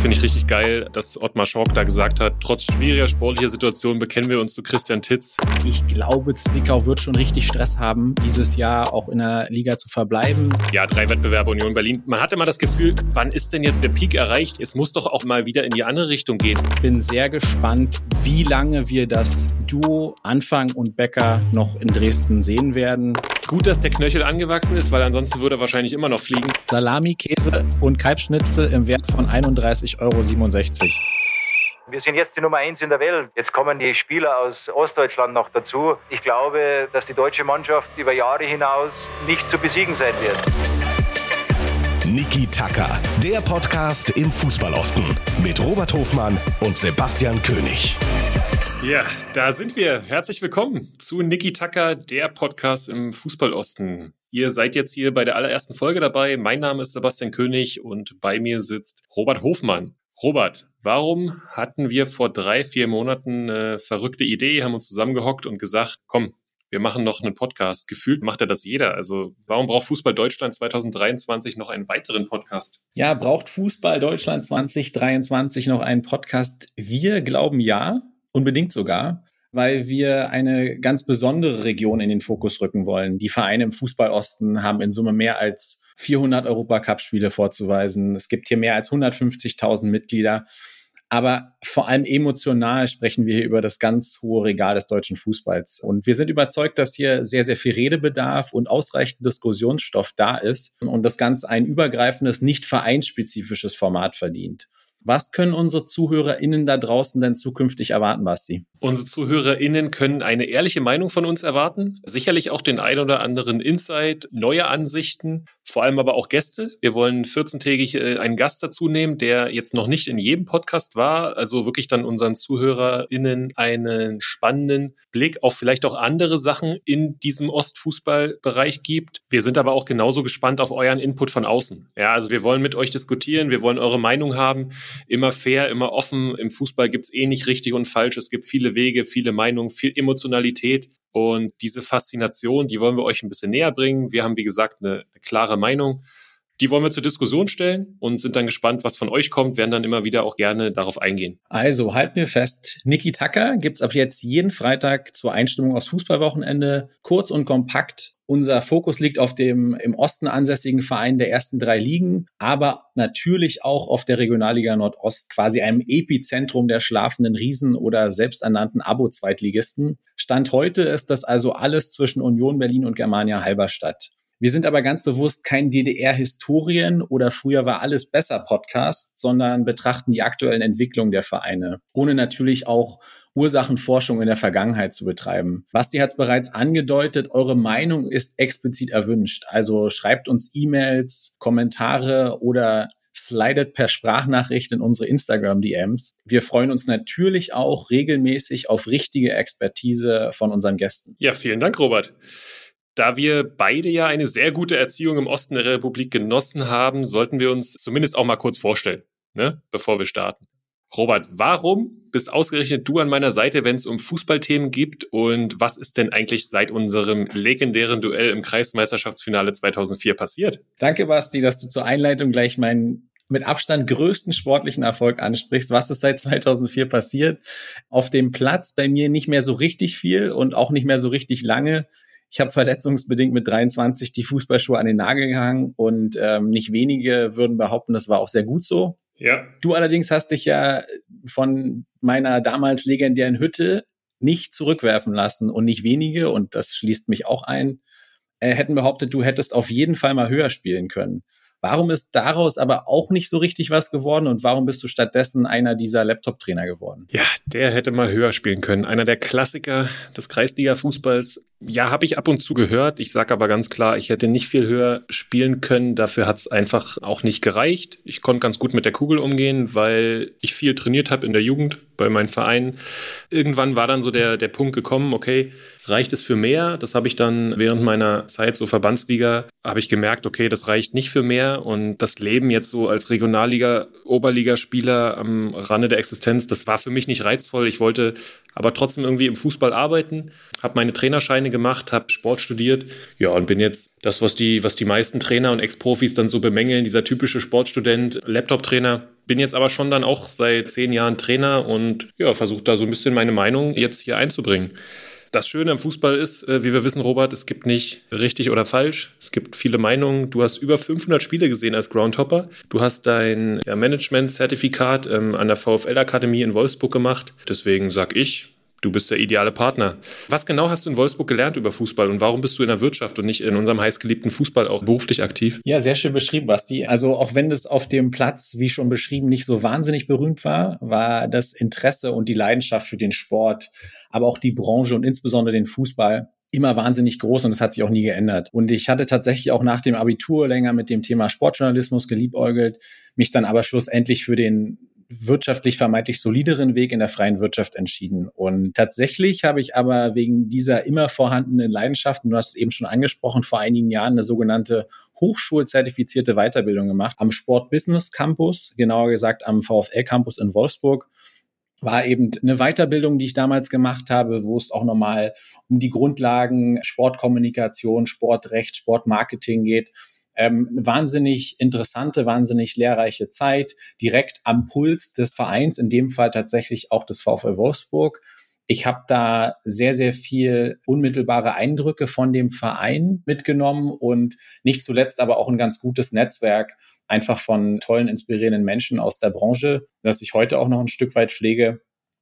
Finde ich richtig geil, dass Ottmar Schork da gesagt hat, trotz schwieriger sportlicher Situationen bekennen wir uns zu Christian Titz. Ich glaube, Zwickau wird schon richtig Stress haben, dieses Jahr auch in der Liga zu verbleiben. Ja, drei Wettbewerbe Union Berlin. Man hatte immer das Gefühl, wann ist denn jetzt der Peak erreicht? Es muss doch auch mal wieder in die andere Richtung gehen. Ich bin sehr gespannt, wie lange wir das Duo Anfang und Becker noch in Dresden sehen werden. Gut, dass der Knöchel angewachsen ist, weil ansonsten würde er wahrscheinlich immer noch fliegen. Salami, Käse und Kalbschnitzel im Wert von 31,67 Euro. Wir sind jetzt die Nummer eins in der Welt. Jetzt kommen die Spieler aus Ostdeutschland noch dazu. Ich glaube, dass die deutsche Mannschaft über Jahre hinaus nicht zu besiegen sein wird. Niki Tacker, der Podcast im Fußballosten mit Robert Hofmann und Sebastian König. Ja, da sind wir. Herzlich willkommen zu Niki Tacker, der Podcast im Fußballosten. Ihr seid jetzt hier bei der allerersten Folge dabei. Mein Name ist Sebastian König und bei mir sitzt Robert Hofmann. Robert, warum hatten wir vor drei, vier Monaten eine verrückte Idee, haben uns zusammengehockt und gesagt, komm, wir machen noch einen Podcast. Gefühlt macht ja das jeder. Also warum braucht Fußball Deutschland 2023 noch einen weiteren Podcast? Ja, braucht Fußball Deutschland 2023 noch einen Podcast? Wir glauben ja, unbedingt sogar, weil wir eine ganz besondere Region in den Fokus rücken wollen. Die Vereine im Fußballosten haben in Summe mehr als 400 Europacup-Spiele vorzuweisen. Es gibt hier mehr als 150.000 Mitglieder. Aber vor allem emotional sprechen wir hier über das ganz hohe Regal des deutschen Fußballs. Und wir sind überzeugt, dass hier sehr, sehr viel Redebedarf und ausreichend Diskussionsstoff da ist und das Ganze ein übergreifendes, nicht vereinsspezifisches Format verdient. Was können unsere ZuhörerInnen da draußen denn zukünftig erwarten, Basti? Unsere ZuhörerInnen können eine ehrliche Meinung von uns erwarten. Sicherlich auch den ein oder anderen Insight, neue Ansichten, vor allem aber auch Gäste. Wir wollen 14-tägig äh, einen Gast dazu nehmen, der jetzt noch nicht in jedem Podcast war. Also wirklich dann unseren ZuhörerInnen einen spannenden Blick auf vielleicht auch andere Sachen in diesem Ostfußballbereich gibt. Wir sind aber auch genauso gespannt auf euren Input von außen. Ja, also wir wollen mit euch diskutieren. Wir wollen eure Meinung haben immer fair, immer offen. Im Fußball gibt es eh nicht richtig und falsch. Es gibt viele Wege, viele Meinungen, viel Emotionalität. Und diese Faszination, die wollen wir euch ein bisschen näher bringen. Wir haben, wie gesagt, eine, eine klare Meinung. Die wollen wir zur Diskussion stellen und sind dann gespannt, was von euch kommt, werden dann immer wieder auch gerne darauf eingehen. Also halten wir fest, Niki Tacker gibt's ab jetzt jeden Freitag zur Einstimmung aufs Fußballwochenende, kurz und kompakt unser Fokus liegt auf dem im Osten ansässigen Verein der ersten drei Ligen, aber natürlich auch auf der Regionalliga Nordost, quasi einem Epizentrum der schlafenden Riesen oder selbsternannten Abo-Zweitligisten. Stand heute ist das also alles zwischen Union Berlin und Germania Halberstadt. Wir sind aber ganz bewusst kein DDR-Historien oder früher war alles besser Podcast, sondern betrachten die aktuellen Entwicklungen der Vereine, ohne natürlich auch Ursachenforschung in der Vergangenheit zu betreiben. Basti hat es bereits angedeutet, eure Meinung ist explizit erwünscht. Also schreibt uns E-Mails, Kommentare oder slidet per Sprachnachricht in unsere Instagram-DMs. Wir freuen uns natürlich auch regelmäßig auf richtige Expertise von unseren Gästen. Ja, vielen Dank, Robert. Da wir beide ja eine sehr gute Erziehung im Osten der Republik genossen haben, sollten wir uns zumindest auch mal kurz vorstellen, ne? bevor wir starten. Robert, warum bist ausgerechnet du an meiner Seite, wenn es um Fußballthemen gibt? Und was ist denn eigentlich seit unserem legendären Duell im Kreismeisterschaftsfinale 2004 passiert? Danke, Basti, dass du zur Einleitung gleich meinen mit Abstand größten sportlichen Erfolg ansprichst. Was ist seit 2004 passiert? Auf dem Platz bei mir nicht mehr so richtig viel und auch nicht mehr so richtig lange. Ich habe verletzungsbedingt mit 23 die Fußballschuhe an den Nagel gehangen und ähm, nicht wenige würden behaupten, das war auch sehr gut so. Ja. Du allerdings hast dich ja von meiner damals legendären Hütte nicht zurückwerfen lassen und nicht wenige, und das schließt mich auch ein, äh, hätten behauptet, du hättest auf jeden Fall mal höher spielen können. Warum ist daraus aber auch nicht so richtig was geworden und warum bist du stattdessen einer dieser Laptop-Trainer geworden? Ja, der hätte mal höher spielen können. Einer der Klassiker des Kreisliga-Fußballs. Ja, habe ich ab und zu gehört. Ich sage aber ganz klar, ich hätte nicht viel höher spielen können. Dafür hat es einfach auch nicht gereicht. Ich konnte ganz gut mit der Kugel umgehen, weil ich viel trainiert habe in der Jugend bei meinen Vereinen. Irgendwann war dann so der, der Punkt gekommen, okay, reicht es für mehr? Das habe ich dann während meiner Zeit so Verbandsliga, habe ich gemerkt, okay, das reicht nicht für mehr. Und das Leben jetzt so als Regionalliga, Oberligaspieler am Rande der Existenz, das war für mich nicht reizvoll. Ich wollte aber trotzdem irgendwie im Fußball arbeiten, habe meine Trainerscheine gemacht, habe Sport studiert, ja, und bin jetzt das, was die, was die meisten Trainer und Ex-Profis dann so bemängeln, dieser typische Sportstudent, Laptop-Trainer. bin jetzt aber schon dann auch seit zehn Jahren Trainer und ja, versuche da so ein bisschen meine Meinung jetzt hier einzubringen. Das Schöne am Fußball ist, äh, wie wir wissen, Robert, es gibt nicht richtig oder falsch. Es gibt viele Meinungen. Du hast über 500 Spiele gesehen als Groundhopper. Du hast dein Management-Zertifikat ähm, an der VfL-Akademie in Wolfsburg gemacht. Deswegen sag ich, Du bist der ideale Partner. Was genau hast du in Wolfsburg gelernt über Fußball und warum bist du in der Wirtschaft und nicht in unserem heißgeliebten Fußball auch beruflich aktiv? Ja, sehr schön beschrieben, Basti. Also auch wenn es auf dem Platz, wie schon beschrieben, nicht so wahnsinnig berühmt war, war das Interesse und die Leidenschaft für den Sport, aber auch die Branche und insbesondere den Fußball immer wahnsinnig groß und es hat sich auch nie geändert. Und ich hatte tatsächlich auch nach dem Abitur länger mit dem Thema Sportjournalismus geliebäugelt, mich dann aber schlussendlich für den wirtschaftlich vermeintlich solideren Weg in der freien Wirtschaft entschieden. Und tatsächlich habe ich aber wegen dieser immer vorhandenen Leidenschaft, und du hast es eben schon angesprochen, vor einigen Jahren eine sogenannte hochschulzertifizierte Weiterbildung gemacht am Sport Business Campus, genauer gesagt am VfL Campus in Wolfsburg war eben eine Weiterbildung, die ich damals gemacht habe, wo es auch nochmal um die Grundlagen Sportkommunikation, Sportrecht, Sportmarketing geht. Ähm, wahnsinnig interessante, wahnsinnig lehrreiche Zeit, direkt am Puls des Vereins, in dem Fall tatsächlich auch des VfL Wolfsburg. Ich habe da sehr, sehr viel unmittelbare Eindrücke von dem Verein mitgenommen und nicht zuletzt aber auch ein ganz gutes Netzwerk einfach von tollen, inspirierenden Menschen aus der Branche, das ich heute auch noch ein Stück weit pflege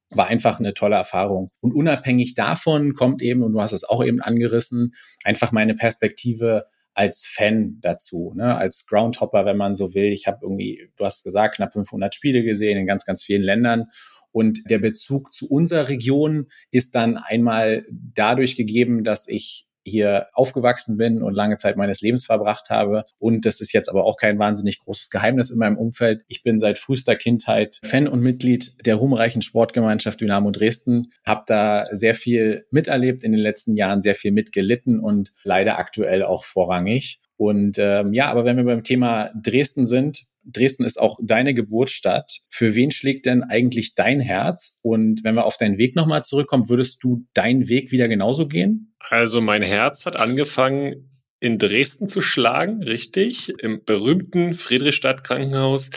war einfach eine tolle Erfahrung. Und unabhängig davon kommt eben, und du hast es auch eben angerissen, einfach meine Perspektive als Fan dazu, ne? als Groundhopper, wenn man so will. Ich habe irgendwie, du hast gesagt, knapp 500 Spiele gesehen in ganz, ganz vielen Ländern. Und der Bezug zu unserer Region ist dann einmal dadurch gegeben, dass ich hier aufgewachsen bin und lange Zeit meines Lebens verbracht habe. Und das ist jetzt aber auch kein wahnsinnig großes Geheimnis in meinem Umfeld. Ich bin seit frühester Kindheit Fan und Mitglied der ruhmreichen Sportgemeinschaft Dynamo Dresden, habe da sehr viel miterlebt in den letzten Jahren, sehr viel mitgelitten und leider aktuell auch vorrangig. Und ähm, ja, aber wenn wir beim Thema Dresden sind, Dresden ist auch deine Geburtsstadt. Für wen schlägt denn eigentlich dein Herz? Und wenn wir auf deinen Weg nochmal zurückkommen, würdest du deinen Weg wieder genauso gehen? Also mein Herz hat angefangen in Dresden zu schlagen, richtig, im berühmten Friedrichstadt Krankenhaus.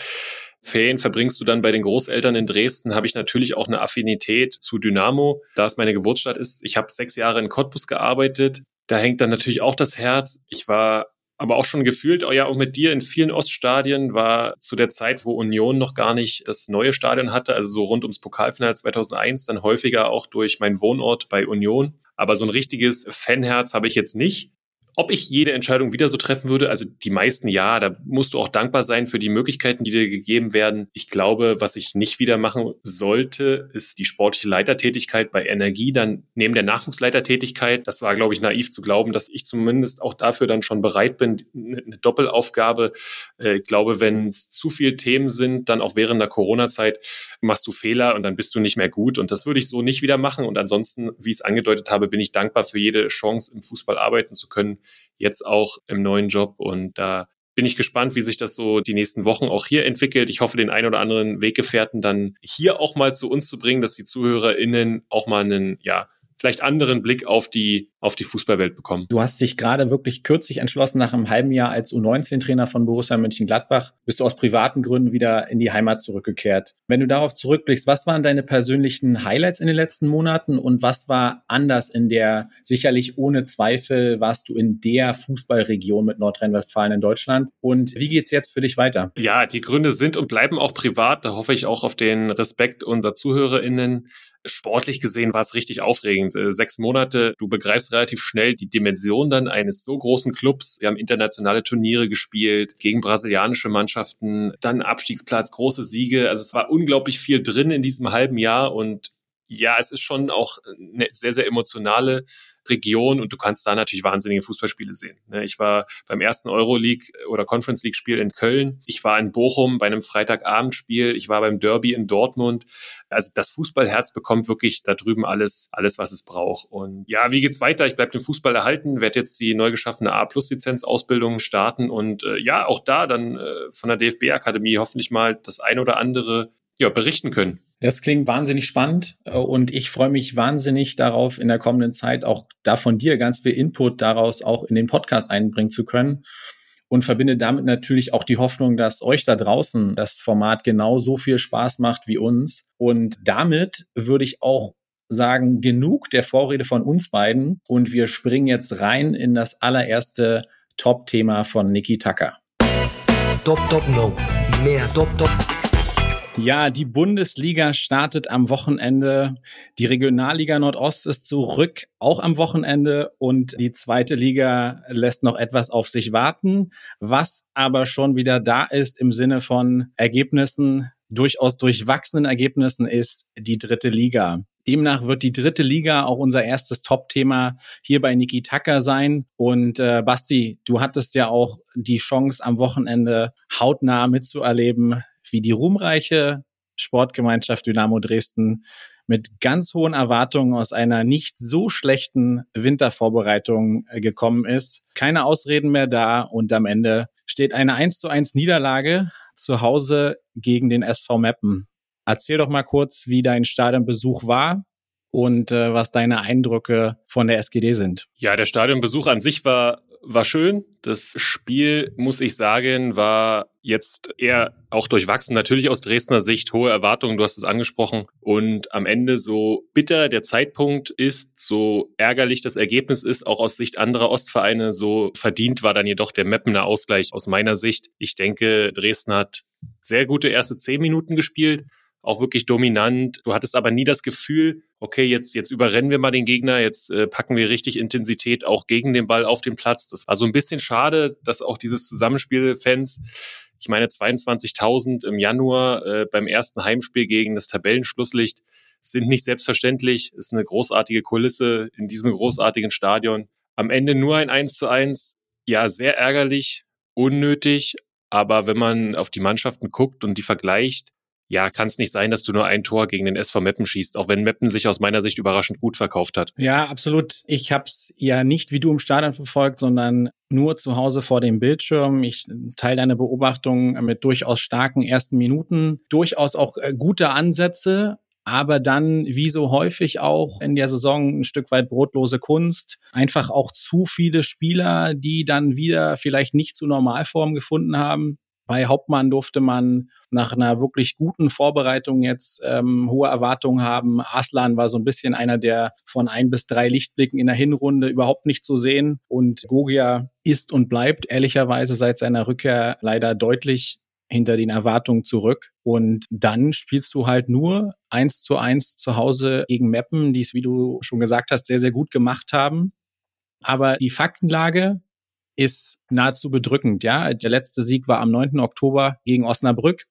Ferien verbringst du dann bei den Großeltern in Dresden, habe ich natürlich auch eine Affinität zu Dynamo, da es meine Geburtsstadt ist. Ich habe sechs Jahre in Cottbus gearbeitet. Da hängt dann natürlich auch das Herz. Ich war aber auch schon gefühlt, oh ja, auch mit dir in vielen Oststadien war zu der Zeit, wo Union noch gar nicht das neue Stadion hatte, also so rund ums Pokalfinale 2001, dann häufiger auch durch meinen Wohnort bei Union. Aber so ein richtiges Fanherz habe ich jetzt nicht. Ob ich jede Entscheidung wieder so treffen würde, also die meisten ja, da musst du auch dankbar sein für die Möglichkeiten, die dir gegeben werden. Ich glaube, was ich nicht wieder machen sollte, ist die sportliche Leitertätigkeit bei Energie, dann neben der Nachwuchsleitertätigkeit. Das war, glaube ich, naiv zu glauben, dass ich zumindest auch dafür dann schon bereit bin, eine Doppelaufgabe. Äh, ich glaube, wenn es zu viele Themen sind, dann auch während der Corona-Zeit machst du Fehler und dann bist du nicht mehr gut. Und das würde ich so nicht wieder machen. Und ansonsten, wie ich es angedeutet habe, bin ich dankbar für jede Chance, im Fußball arbeiten zu können jetzt auch im neuen Job. Und da bin ich gespannt, wie sich das so die nächsten Wochen auch hier entwickelt. Ich hoffe, den ein oder anderen Weggefährten dann hier auch mal zu uns zu bringen, dass die ZuhörerInnen auch mal einen, ja, vielleicht anderen Blick auf die, auf die Fußballwelt bekommen. Du hast dich gerade wirklich kürzlich entschlossen, nach einem halben Jahr als U19-Trainer von Borussia Mönchengladbach, bist du aus privaten Gründen wieder in die Heimat zurückgekehrt. Wenn du darauf zurückblickst, was waren deine persönlichen Highlights in den letzten Monaten und was war anders in der, sicherlich ohne Zweifel, warst du in der Fußballregion mit Nordrhein-Westfalen in Deutschland und wie geht's jetzt für dich weiter? Ja, die Gründe sind und bleiben auch privat. Da hoffe ich auch auf den Respekt unserer ZuhörerInnen sportlich gesehen war es richtig aufregend. Äh, sechs Monate, du begreifst relativ schnell die Dimension dann eines so großen Clubs. Wir haben internationale Turniere gespielt gegen brasilianische Mannschaften, dann Abstiegsplatz, große Siege. Also es war unglaublich viel drin in diesem halben Jahr und ja, es ist schon auch eine sehr, sehr emotionale Region und du kannst da natürlich wahnsinnige Fußballspiele sehen. Ne? Ich war beim ersten Euroleague oder Conference League Spiel in Köln. Ich war in Bochum bei einem Freitagabendspiel. Ich war beim Derby in Dortmund. Also das Fußballherz bekommt wirklich da drüben alles, alles, was es braucht. Und ja, wie geht's weiter? Ich bleibe dem Fußball erhalten, werde jetzt die neu geschaffene A-Plus-Lizenz-Ausbildung starten und äh, ja, auch da dann äh, von der DFB-Akademie hoffentlich mal das ein oder andere ja, berichten können. Das klingt wahnsinnig spannend äh, und ich freue mich wahnsinnig darauf, in der kommenden Zeit auch da von dir ganz viel Input daraus auch in den Podcast einbringen zu können. und verbinde damit natürlich auch die Hoffnung, dass euch da draußen das Format genau so viel Spaß macht wie uns. Und damit würde ich auch sagen, genug der Vorrede von uns beiden und wir springen jetzt rein in das allererste Top-Thema von Niki Tucker. Top, top, no. Mehr top, top. Ja, die Bundesliga startet am Wochenende. Die Regionalliga Nordost ist zurück, auch am Wochenende. Und die zweite Liga lässt noch etwas auf sich warten. Was aber schon wieder da ist im Sinne von Ergebnissen, durchaus durchwachsenen Ergebnissen, ist die dritte Liga. Demnach wird die dritte Liga auch unser erstes Top-Thema hier bei Niki Tucker sein. Und äh, Basti, du hattest ja auch die Chance am Wochenende hautnah mitzuerleben, wie die ruhmreiche Sportgemeinschaft Dynamo Dresden mit ganz hohen Erwartungen aus einer nicht so schlechten Wintervorbereitung äh, gekommen ist. Keine Ausreden mehr da und am Ende steht eine 1 zu 1 Niederlage zu Hause gegen den SV Meppen. Erzähl doch mal kurz, wie dein Stadionbesuch war und äh, was deine Eindrücke von der SGD sind. Ja, der Stadionbesuch an sich war war schön. Das Spiel, muss ich sagen, war jetzt eher auch durchwachsen. Natürlich aus Dresdner Sicht hohe Erwartungen, du hast es angesprochen. Und am Ende so bitter der Zeitpunkt ist, so ärgerlich das Ergebnis ist, auch aus Sicht anderer Ostvereine, so verdient war dann jedoch der Meppener Ausgleich aus meiner Sicht. Ich denke, Dresden hat sehr gute erste zehn Minuten gespielt auch wirklich dominant. Du hattest aber nie das Gefühl, okay, jetzt, jetzt überrennen wir mal den Gegner, jetzt äh, packen wir richtig Intensität auch gegen den Ball auf den Platz. Das war so ein bisschen schade, dass auch dieses Zusammenspiel Fans, ich meine 22.000 im Januar äh, beim ersten Heimspiel gegen das Tabellenschlusslicht, sind nicht selbstverständlich, ist eine großartige Kulisse in diesem großartigen Stadion. Am Ende nur ein 1 zu 1, ja, sehr ärgerlich, unnötig, aber wenn man auf die Mannschaften guckt und die vergleicht, ja, kann es nicht sein, dass du nur ein Tor gegen den SV Meppen schießt, auch wenn Meppen sich aus meiner Sicht überraschend gut verkauft hat. Ja, absolut. Ich habe es ja nicht wie du im Stadion verfolgt, sondern nur zu Hause vor dem Bildschirm. Ich teile deine Beobachtungen mit durchaus starken ersten Minuten, durchaus auch äh, gute Ansätze, aber dann, wie so häufig auch in der Saison, ein Stück weit brotlose Kunst. Einfach auch zu viele Spieler, die dann wieder vielleicht nicht zu Normalform gefunden haben. Bei Hauptmann durfte man nach einer wirklich guten Vorbereitung jetzt ähm, hohe Erwartungen haben. Aslan war so ein bisschen einer der von ein bis drei Lichtblicken in der Hinrunde überhaupt nicht zu sehen. Und Gogia ist und bleibt ehrlicherweise seit seiner Rückkehr leider deutlich hinter den Erwartungen zurück. Und dann spielst du halt nur eins zu eins zu Hause gegen Meppen, die es, wie du schon gesagt hast, sehr, sehr gut gemacht haben. Aber die Faktenlage ist nahezu bedrückend. Ja, der letzte Sieg war am 9. Oktober gegen Osnabrück.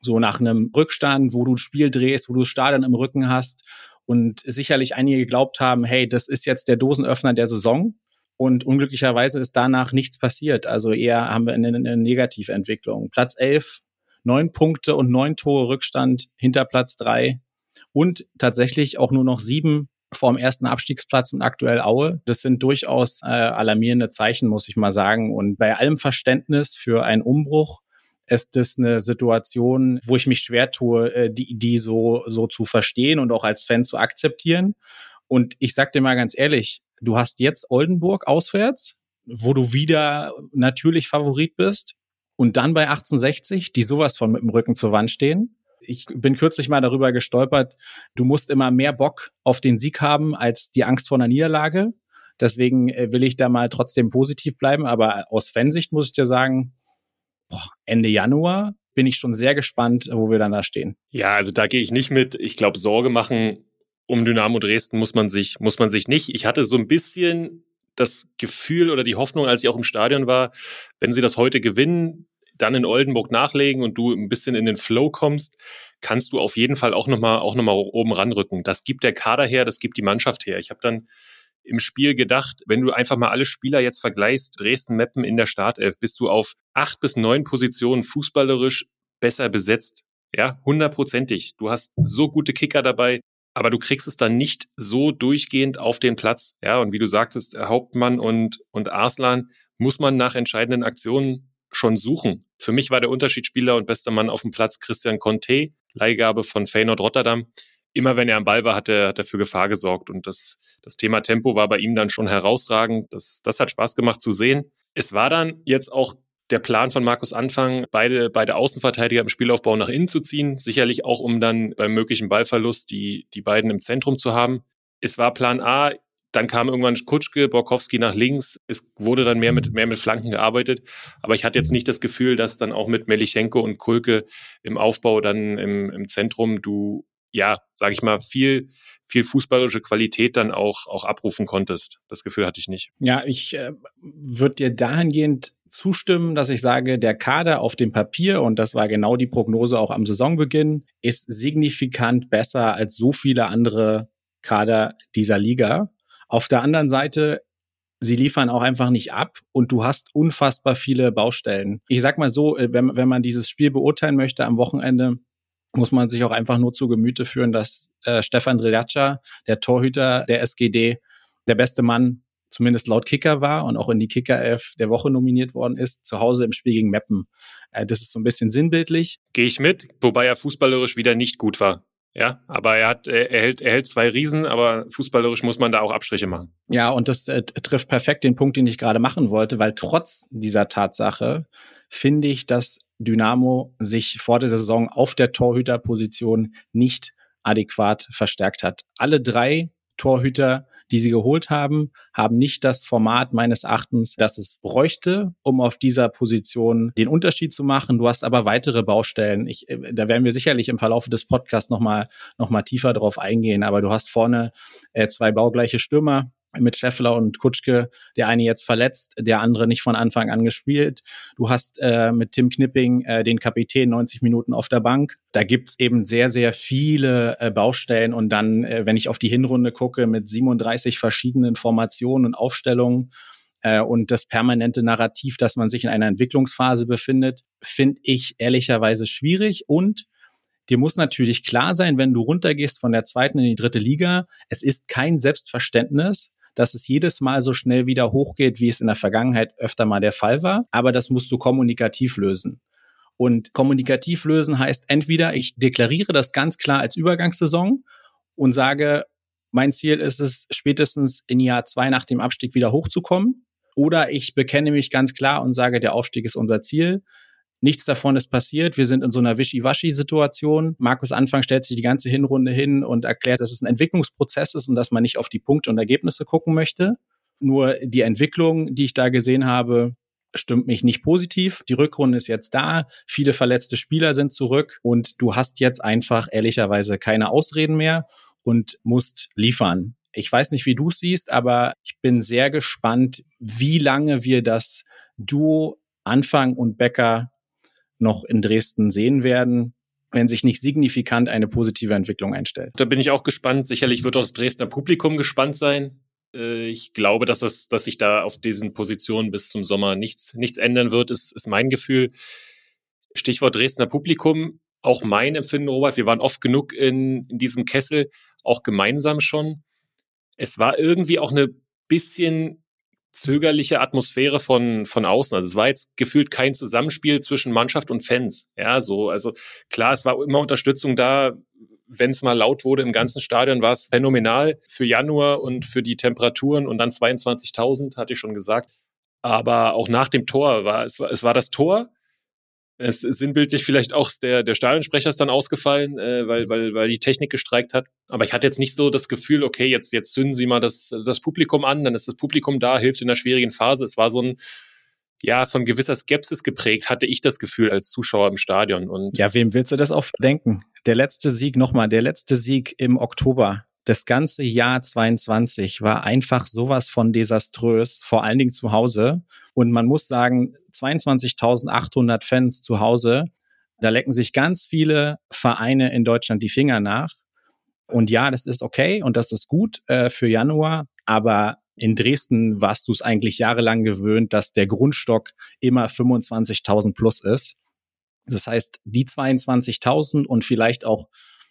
So nach einem Rückstand, wo du ein Spiel drehst, wo du das Stadion im Rücken hast und sicherlich einige geglaubt haben, hey, das ist jetzt der Dosenöffner der Saison. Und unglücklicherweise ist danach nichts passiert. Also eher haben wir eine, eine Negativentwicklung. Platz 11, neun Punkte und neun Tore Rückstand hinter Platz drei und tatsächlich auch nur noch sieben vorm ersten Abstiegsplatz und aktuell Aue. Das sind durchaus äh, alarmierende Zeichen, muss ich mal sagen. Und bei allem Verständnis für einen Umbruch ist das eine Situation, wo ich mich schwer tue, äh, die, die so, so zu verstehen und auch als Fan zu akzeptieren. Und ich sag dir mal ganz ehrlich, du hast jetzt Oldenburg auswärts, wo du wieder natürlich Favorit bist. Und dann bei 1860, die sowas von mit dem Rücken zur Wand stehen ich bin kürzlich mal darüber gestolpert, du musst immer mehr Bock auf den Sieg haben als die Angst vor einer Niederlage. Deswegen äh, will ich da mal trotzdem positiv bleiben. Aber aus Fansicht muss ich dir sagen, boah, Ende Januar bin ich schon sehr gespannt, wo wir dann da stehen. Ja, also da gehe ich nicht mit. Ich glaube, Sorge machen um Dynamo Dresden muss man sich, muss man sich nicht. Ich hatte so ein bisschen das Gefühl oder die Hoffnung, als ich auch im Stadion war, wenn sie das heute gewinnen, dann in Oldenburg nachlegen und du ein bisschen in den Flow kommst, kannst du auf jeden Fall auch nochmal auch noch oben ranrücken. Das gibt der Kader her, das gibt die Mannschaft her. Ich habe dann im Spiel gedacht, wenn du einfach mal alle Spieler jetzt vergleichst, Dresden-Meppen in der Startelf, bist du auf acht bis neun Positionen fußballerisch besser besetzt. Ja, hundertprozentig. Du hast so gute Kicker dabei, aber du kriegst es dann nicht so durchgehend auf den Platz. Ja, und wie du sagtest, Hauptmann und, und Arslan muss man nach entscheidenden Aktionen schon suchen. Für mich war der Unterschiedsspieler und bester Mann auf dem Platz Christian Conte, Leihgabe von Feyenoord Rotterdam. Immer wenn er am Ball war, hat er, hat er für Gefahr gesorgt. Und das, das Thema Tempo war bei ihm dann schon herausragend. Das, das hat Spaß gemacht zu sehen. Es war dann jetzt auch der Plan von Markus Anfang, beide, beide Außenverteidiger im Spielaufbau nach innen zu ziehen. Sicherlich auch, um dann beim möglichen Ballverlust die, die beiden im Zentrum zu haben. Es war Plan A. Dann kam irgendwann Kutschke, Borkowski nach links. Es wurde dann mehr mit, mehr mit Flanken gearbeitet. Aber ich hatte jetzt nicht das Gefühl, dass dann auch mit Melichenko und Kulke im Aufbau dann im, im Zentrum du, ja, sag ich mal, viel, viel fußballische Qualität dann auch, auch abrufen konntest. Das Gefühl hatte ich nicht. Ja, ich äh, würde dir dahingehend zustimmen, dass ich sage, der Kader auf dem Papier, und das war genau die Prognose auch am Saisonbeginn, ist signifikant besser als so viele andere Kader dieser Liga. Auf der anderen Seite, sie liefern auch einfach nicht ab und du hast unfassbar viele Baustellen. Ich sag mal so, äh, wenn, wenn man dieses Spiel beurteilen möchte am Wochenende, muss man sich auch einfach nur zu Gemüte führen, dass äh, Stefan Drilaccia, der Torhüter der SGD, der beste Mann zumindest laut Kicker war und auch in die Kicker-Elf der Woche nominiert worden ist, zu Hause im Spiel gegen Meppen. Äh, das ist so ein bisschen sinnbildlich. Gehe ich mit, wobei er fußballerisch wieder nicht gut war. Ja, aber er hat, er hält, er hält zwei Riesen, aber fußballerisch muss man da auch Abstriche machen. Ja, und das äh, trifft perfekt den Punkt, den ich gerade machen wollte, weil trotz dieser Tatsache finde ich, dass Dynamo sich vor der Saison auf der Torhüterposition nicht adäquat verstärkt hat. Alle drei Torhüter, die sie geholt haben, haben nicht das Format meines Erachtens, das es bräuchte, um auf dieser Position den Unterschied zu machen. Du hast aber weitere Baustellen. Ich, äh, da werden wir sicherlich im Verlauf des Podcasts nochmal noch mal tiefer drauf eingehen. Aber du hast vorne äh, zwei baugleiche Stürmer, mit Scheffler und Kutschke, der eine jetzt verletzt, der andere nicht von Anfang an gespielt. Du hast äh, mit Tim Knipping äh, den Kapitän 90 Minuten auf der Bank. Da gibt's eben sehr, sehr viele äh, Baustellen. Und dann, äh, wenn ich auf die Hinrunde gucke, mit 37 verschiedenen Formationen und Aufstellungen, äh, und das permanente Narrativ, dass man sich in einer Entwicklungsphase befindet, finde ich ehrlicherweise schwierig. Und dir muss natürlich klar sein, wenn du runtergehst von der zweiten in die dritte Liga, es ist kein Selbstverständnis, dass es jedes Mal so schnell wieder hochgeht, wie es in der Vergangenheit öfter mal der Fall war. Aber das musst du kommunikativ lösen. Und kommunikativ lösen heißt entweder ich deklariere das ganz klar als Übergangssaison und sage, mein Ziel ist es, spätestens in Jahr zwei nach dem Abstieg wieder hochzukommen. Oder ich bekenne mich ganz klar und sage, der Aufstieg ist unser Ziel. Nichts davon ist passiert. Wir sind in so einer Wischiwaschi-Situation. Markus Anfang stellt sich die ganze Hinrunde hin und erklärt, dass es ein Entwicklungsprozess ist und dass man nicht auf die Punkte und Ergebnisse gucken möchte. Nur die Entwicklung, die ich da gesehen habe, stimmt mich nicht positiv. Die Rückrunde ist jetzt da. Viele verletzte Spieler sind zurück und du hast jetzt einfach ehrlicherweise keine Ausreden mehr und musst liefern. Ich weiß nicht, wie du es siehst, aber ich bin sehr gespannt, wie lange wir das Duo Anfang und Becker noch in Dresden sehen werden wenn sich nicht signifikant eine positive Entwicklung einstellt. Da bin ich auch gespannt. Sicherlich wird das Dresdner Publikum gespannt sein. Äh, ich glaube, dass, das, dass sich da auf diesen Positionen bis zum Sommer nichts, nichts ändern wird, ist, ist mein Gefühl. Stichwort Dresdner Publikum, auch mein Empfinden, Robert. Wir waren oft genug in, in diesem Kessel, auch gemeinsam schon. Es war irgendwie auch eine bisschen zögerliche Atmosphäre von, von außen. Also es war jetzt gefühlt kein Zusammenspiel zwischen Mannschaft und Fans. Ja, so, also klar, es war immer Unterstützung da. Wenn es mal laut wurde im ganzen Stadion, war es phänomenal für Januar und für die Temperaturen und dann 22.000, hatte ich schon gesagt. Aber auch nach dem Tor war es, es war das Tor es ist sinnbildlich vielleicht auch der, der Stadionsprecher ist dann ausgefallen, äh, weil, weil, weil die Technik gestreikt hat. Aber ich hatte jetzt nicht so das Gefühl, okay, jetzt, jetzt zünden Sie mal das, das Publikum an, dann ist das Publikum da, hilft in der schwierigen Phase. Es war so ein, ja, von gewisser Skepsis geprägt, hatte ich das Gefühl als Zuschauer im Stadion. Und ja, wem willst du das auch denken? Der letzte Sieg, nochmal, der letzte Sieg im Oktober das ganze Jahr 22 war einfach sowas von desaströs, vor allen Dingen zu Hause. Und man muss sagen, 22.800 Fans zu Hause, da lecken sich ganz viele Vereine in Deutschland die Finger nach. Und ja, das ist okay und das ist gut äh, für Januar, aber in Dresden warst du es eigentlich jahrelang gewöhnt, dass der Grundstock immer 25.000 plus ist. Das heißt, die 22.000 und vielleicht auch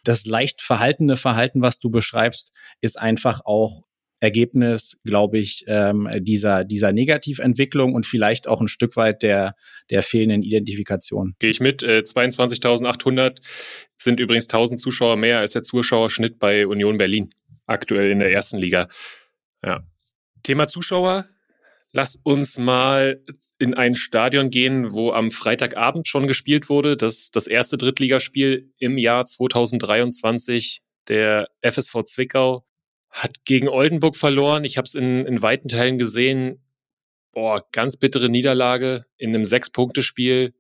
das leicht verhaltene Verhalten, was du beschreibst, ist einfach auch Ergebnis, glaube ich, ähm, dieser, dieser Negativentwicklung und vielleicht auch ein Stück weit der, der fehlenden Identifikation. Gehe ich mit. Äh, 22.800 sind übrigens 1000 Zuschauer mehr als der Zuschauerschnitt bei Union Berlin aktuell in der ersten Liga. Ja. Thema Zuschauer. Lass uns mal in ein Stadion gehen, wo am Freitagabend schon gespielt wurde. Das, das erste Drittligaspiel im Jahr 2023. Der FSV Zwickau hat gegen Oldenburg verloren. Ich habe es in, in weiten Teilen gesehen. Boah, ganz bittere Niederlage in einem Sechs-Punkte-Spiel.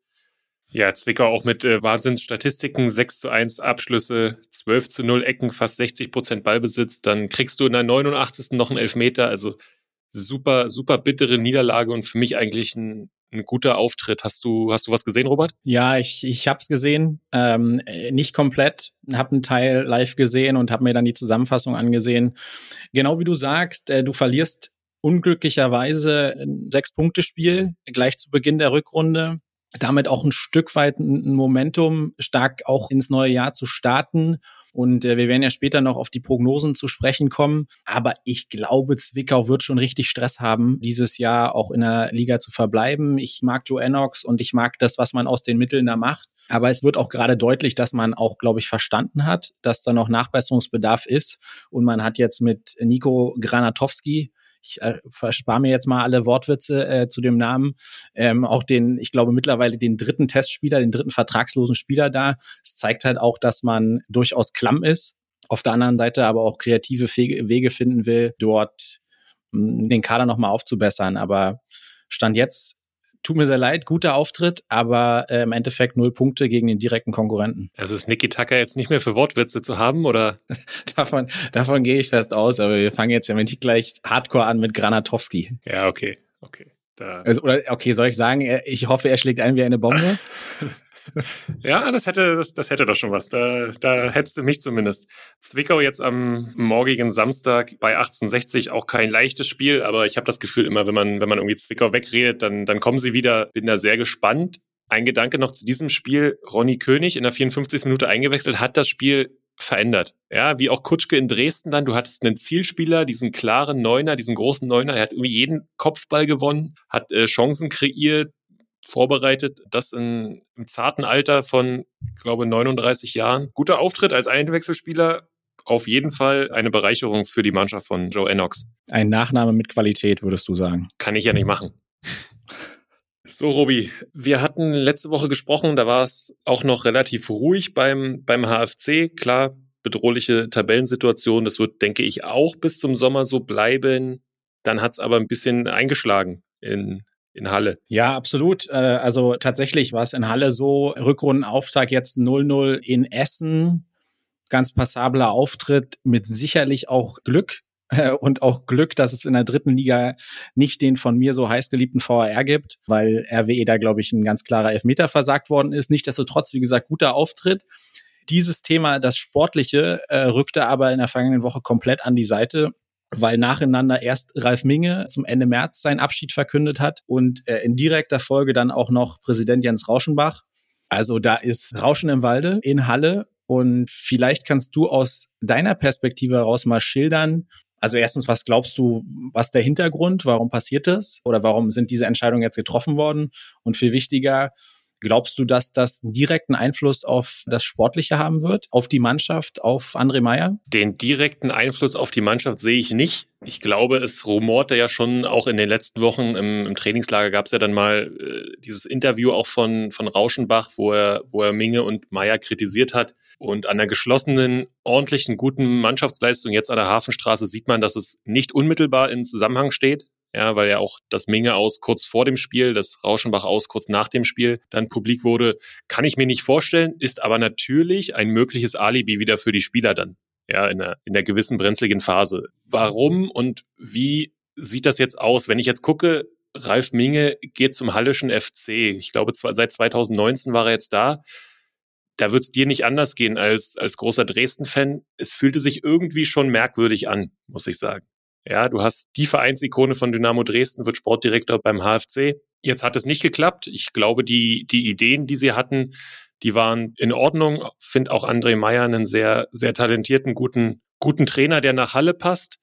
Ja, Zwickau auch mit äh, Wahnsinnsstatistiken, 6 zu 1 Abschlüsse, 12 zu 0 Ecken, fast 60 Prozent Ballbesitz. Dann kriegst du in der 89. noch einen Elfmeter. Also super, super bittere Niederlage und für mich eigentlich ein, ein guter Auftritt. Hast du, hast du was gesehen, Robert? Ja, ich, ich habe es gesehen. Ähm, nicht komplett, habe einen Teil live gesehen und habe mir dann die Zusammenfassung angesehen. Genau wie du sagst, äh, du verlierst unglücklicherweise ein Sechs-Punkte-Spiel gleich zu Beginn der Rückrunde damit auch ein Stück weit ein Momentum stark auch ins neue Jahr zu starten. Und äh, wir werden ja später noch auf die Prognosen zu sprechen kommen. Aber ich glaube, Zwickau wird schon richtig Stress haben, dieses Jahr auch in der Liga zu verbleiben. Ich mag Joe Enox und ich mag das, was man aus den Mitteln da macht. Aber es wird auch gerade deutlich, dass man auch, glaube ich, verstanden hat, dass da noch Nachbesserungsbedarf ist. Und man hat jetzt mit Nico Granatowski ich äh, verspare mir jetzt mal alle Wortwitze äh, zu dem Namen, ähm, auch den, ich glaube mittlerweile den dritten Testspieler, den dritten vertragslosen Spieler da. Es zeigt halt auch, dass man durchaus klamm ist. Auf der anderen Seite aber auch kreative Wege finden will, dort mh, hm, den Kader nochmal aufzubessern. Aber Stand jetzt tut mir sehr leid, guter Auftritt, aber äh, im Endeffekt null Punkte gegen den direkten Konkurrenten. Also ist Niki Tucker jetzt nicht mehr für Wortwitze zu haben, oder? davon, davon gehe ich fest aus, aber wir fangen jetzt ja nicht gleich Hardcore an mit Granatowski. Ja, okay, okay. Da. Also, oder, okay, soll ich sagen, ich hoffe, er schlägt ein wie eine Bombe? ja, das hätte, das, das hätte doch schon was. Da, da hättest du mich zumindest. Zwickau jetzt am morgigen Samstag bei 1860 auch kein leichtes Spiel, aber ich habe das Gefühl immer, wenn man, wenn man irgendwie Zwickau wegredet, dann, dann kommen sie wieder. Bin da sehr gespannt. Ein Gedanke noch zu diesem Spiel. Ronny König in der 54. Minute eingewechselt, hat das Spiel verändert. Ja, wie auch Kutschke in Dresden dann. Du hattest einen Zielspieler, diesen klaren Neuner, diesen großen Neuner. Er hat irgendwie jeden Kopfball gewonnen, hat äh, Chancen kreiert, vorbereitet, das in, im zarten Alter von, glaube 39 Jahren. Guter Auftritt als Einwechselspieler, auf jeden Fall eine Bereicherung für die Mannschaft von Joe Ennox. Ein Nachname mit Qualität, würdest du sagen? Kann ich ja nicht machen. So, Robi, wir hatten letzte Woche gesprochen, da war es auch noch relativ ruhig beim, beim HFC. Klar, bedrohliche Tabellensituation, das wird, denke ich, auch bis zum Sommer so bleiben. Dann hat es aber ein bisschen eingeschlagen in in Halle. Ja, absolut. Äh, also tatsächlich war es in Halle so, Rückrundenauftakt jetzt 0-0 in Essen. Ganz passabler Auftritt mit sicherlich auch Glück äh, und auch Glück, dass es in der dritten Liga nicht den von mir so heiß geliebten VAR gibt, weil RWE da, glaube ich, ein ganz klarer Elfmeter versagt worden ist. Nichtsdestotrotz, wie gesagt, guter Auftritt. Dieses Thema, das Sportliche, äh, rückte aber in der vergangenen Woche komplett an die Seite weil nacheinander erst Ralf Minge zum Ende März seinen Abschied verkündet hat und äh, in direkter Folge dann auch noch Präsident Jens Rauschenbach. Also da ist Rauschen im Walde in Halle und vielleicht kannst du aus deiner Perspektive heraus mal schildern, also erstens, was glaubst du, was der Hintergrund, warum passiert das oder warum sind diese Entscheidungen jetzt getroffen worden? Und viel wichtiger, Glaubst du, dass das einen direkten Einfluss auf das Sportliche haben wird, auf die Mannschaft, auf André Meyer? Den direkten Einfluss auf die Mannschaft sehe ich nicht. Ich glaube, es rumorte ja schon auch in den letzten Wochen im, im Trainingslager gab es ja dann mal äh, dieses Interview auch von, von Rauschenbach, wo er, wo er Minge und Meyer kritisiert hat. Und an der geschlossenen, ordentlichen, guten Mannschaftsleistung jetzt an der Hafenstraße sieht man, dass es nicht unmittelbar in Zusammenhang steht ja, weil ja auch das Minge aus kurz vor dem Spiel, das Rauschenbach aus kurz nach dem Spiel dann publik wurde, kann ich mir nicht vorstellen, ist aber natürlich ein mögliches Alibi wieder für die Spieler dann, ja, in der, in der gewissen brenzligen Phase. Warum und wie sieht das jetzt aus? Wenn ich jetzt gucke, Ralf Minge geht zum Hallischen FC. Ich glaube, seit 2019 war er jetzt da. Da wird es dir nicht anders gehen als, als großer Dresden-Fan. Es fühlte sich irgendwie schon merkwürdig an, muss ich sagen. Ja, du hast die Vereinsikone von Dynamo Dresden, wird Sportdirektor beim HFC. Jetzt hat es nicht geklappt. Ich glaube, die, die Ideen, die sie hatten, die waren in Ordnung. Finde auch André Meyer einen sehr, sehr talentierten, guten, guten Trainer, der nach Halle passt.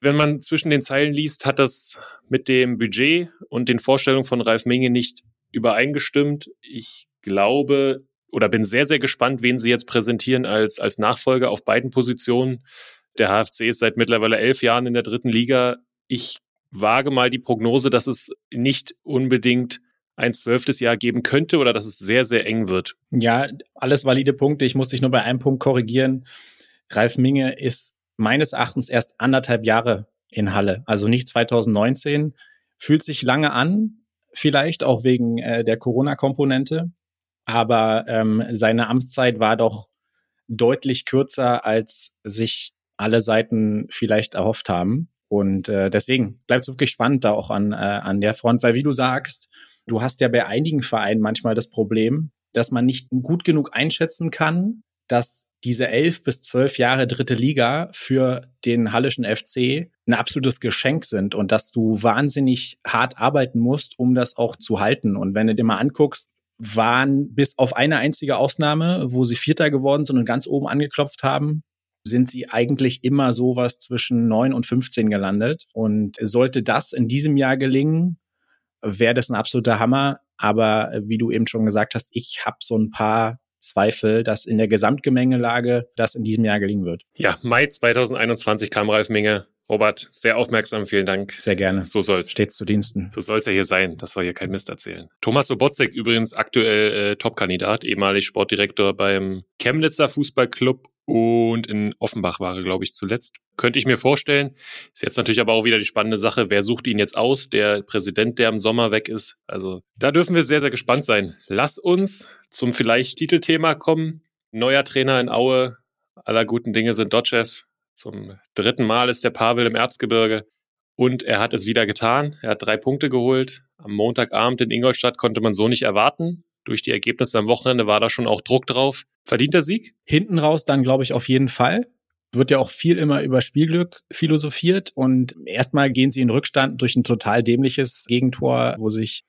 Wenn man zwischen den Zeilen liest, hat das mit dem Budget und den Vorstellungen von Ralf Minge nicht übereingestimmt. Ich glaube oder bin sehr, sehr gespannt, wen sie jetzt präsentieren als, als Nachfolger auf beiden Positionen. Der HFC ist seit mittlerweile elf Jahren in der dritten Liga. Ich wage mal die Prognose, dass es nicht unbedingt ein zwölftes Jahr geben könnte oder dass es sehr, sehr eng wird. Ja, alles valide Punkte. Ich muss dich nur bei einem Punkt korrigieren. Ralf Minge ist meines Erachtens erst anderthalb Jahre in Halle, also nicht 2019. Fühlt sich lange an, vielleicht auch wegen äh, der Corona-Komponente, aber ähm, seine Amtszeit war doch deutlich kürzer, als sich alle Seiten vielleicht erhofft haben. Und äh, deswegen bleibt es wirklich spannend da auch an, äh, an der Front, weil wie du sagst, du hast ja bei einigen Vereinen manchmal das Problem, dass man nicht gut genug einschätzen kann, dass diese elf bis zwölf Jahre dritte Liga für den Hallischen FC ein absolutes Geschenk sind und dass du wahnsinnig hart arbeiten musst, um das auch zu halten. Und wenn du dir mal anguckst, waren bis auf eine einzige Ausnahme, wo sie Vierter geworden sind und ganz oben angeklopft haben, sind sie eigentlich immer sowas zwischen neun und 15 gelandet. Und sollte das in diesem Jahr gelingen, wäre das ein absoluter Hammer. Aber wie du eben schon gesagt hast, ich habe so ein paar Zweifel, dass in der Gesamtgemengelage das in diesem Jahr gelingen wird. Ja, Mai 2021 kam Ralf Menge. Robert, sehr aufmerksam, vielen Dank. Sehr gerne. So soll's. Stets zu Diensten. So soll's ja hier sein, dass wir hier kein Mist erzählen. Thomas Sobotzek übrigens aktuell äh, Topkandidat, ehemalig Sportdirektor beim Chemnitzer Fußballclub und in Offenbach war er, glaube ich, zuletzt. Könnte ich mir vorstellen. Ist jetzt natürlich aber auch wieder die spannende Sache. Wer sucht ihn jetzt aus? Der Präsident, der im Sommer weg ist. Also da dürfen wir sehr, sehr gespannt sein. Lass uns zum vielleicht Titelthema kommen. Neuer Trainer in Aue. Aller guten Dinge sind Dotchev. Zum dritten Mal ist der Pavel im Erzgebirge. Und er hat es wieder getan. Er hat drei Punkte geholt. Am Montagabend in Ingolstadt konnte man so nicht erwarten durch die Ergebnisse am Wochenende war da schon auch Druck drauf. Verdienter Sieg? Hinten raus dann, glaube ich, auf jeden Fall. Wird ja auch viel immer über Spielglück philosophiert und erstmal gehen sie in Rückstand durch ein total dämliches Gegentor, wo sich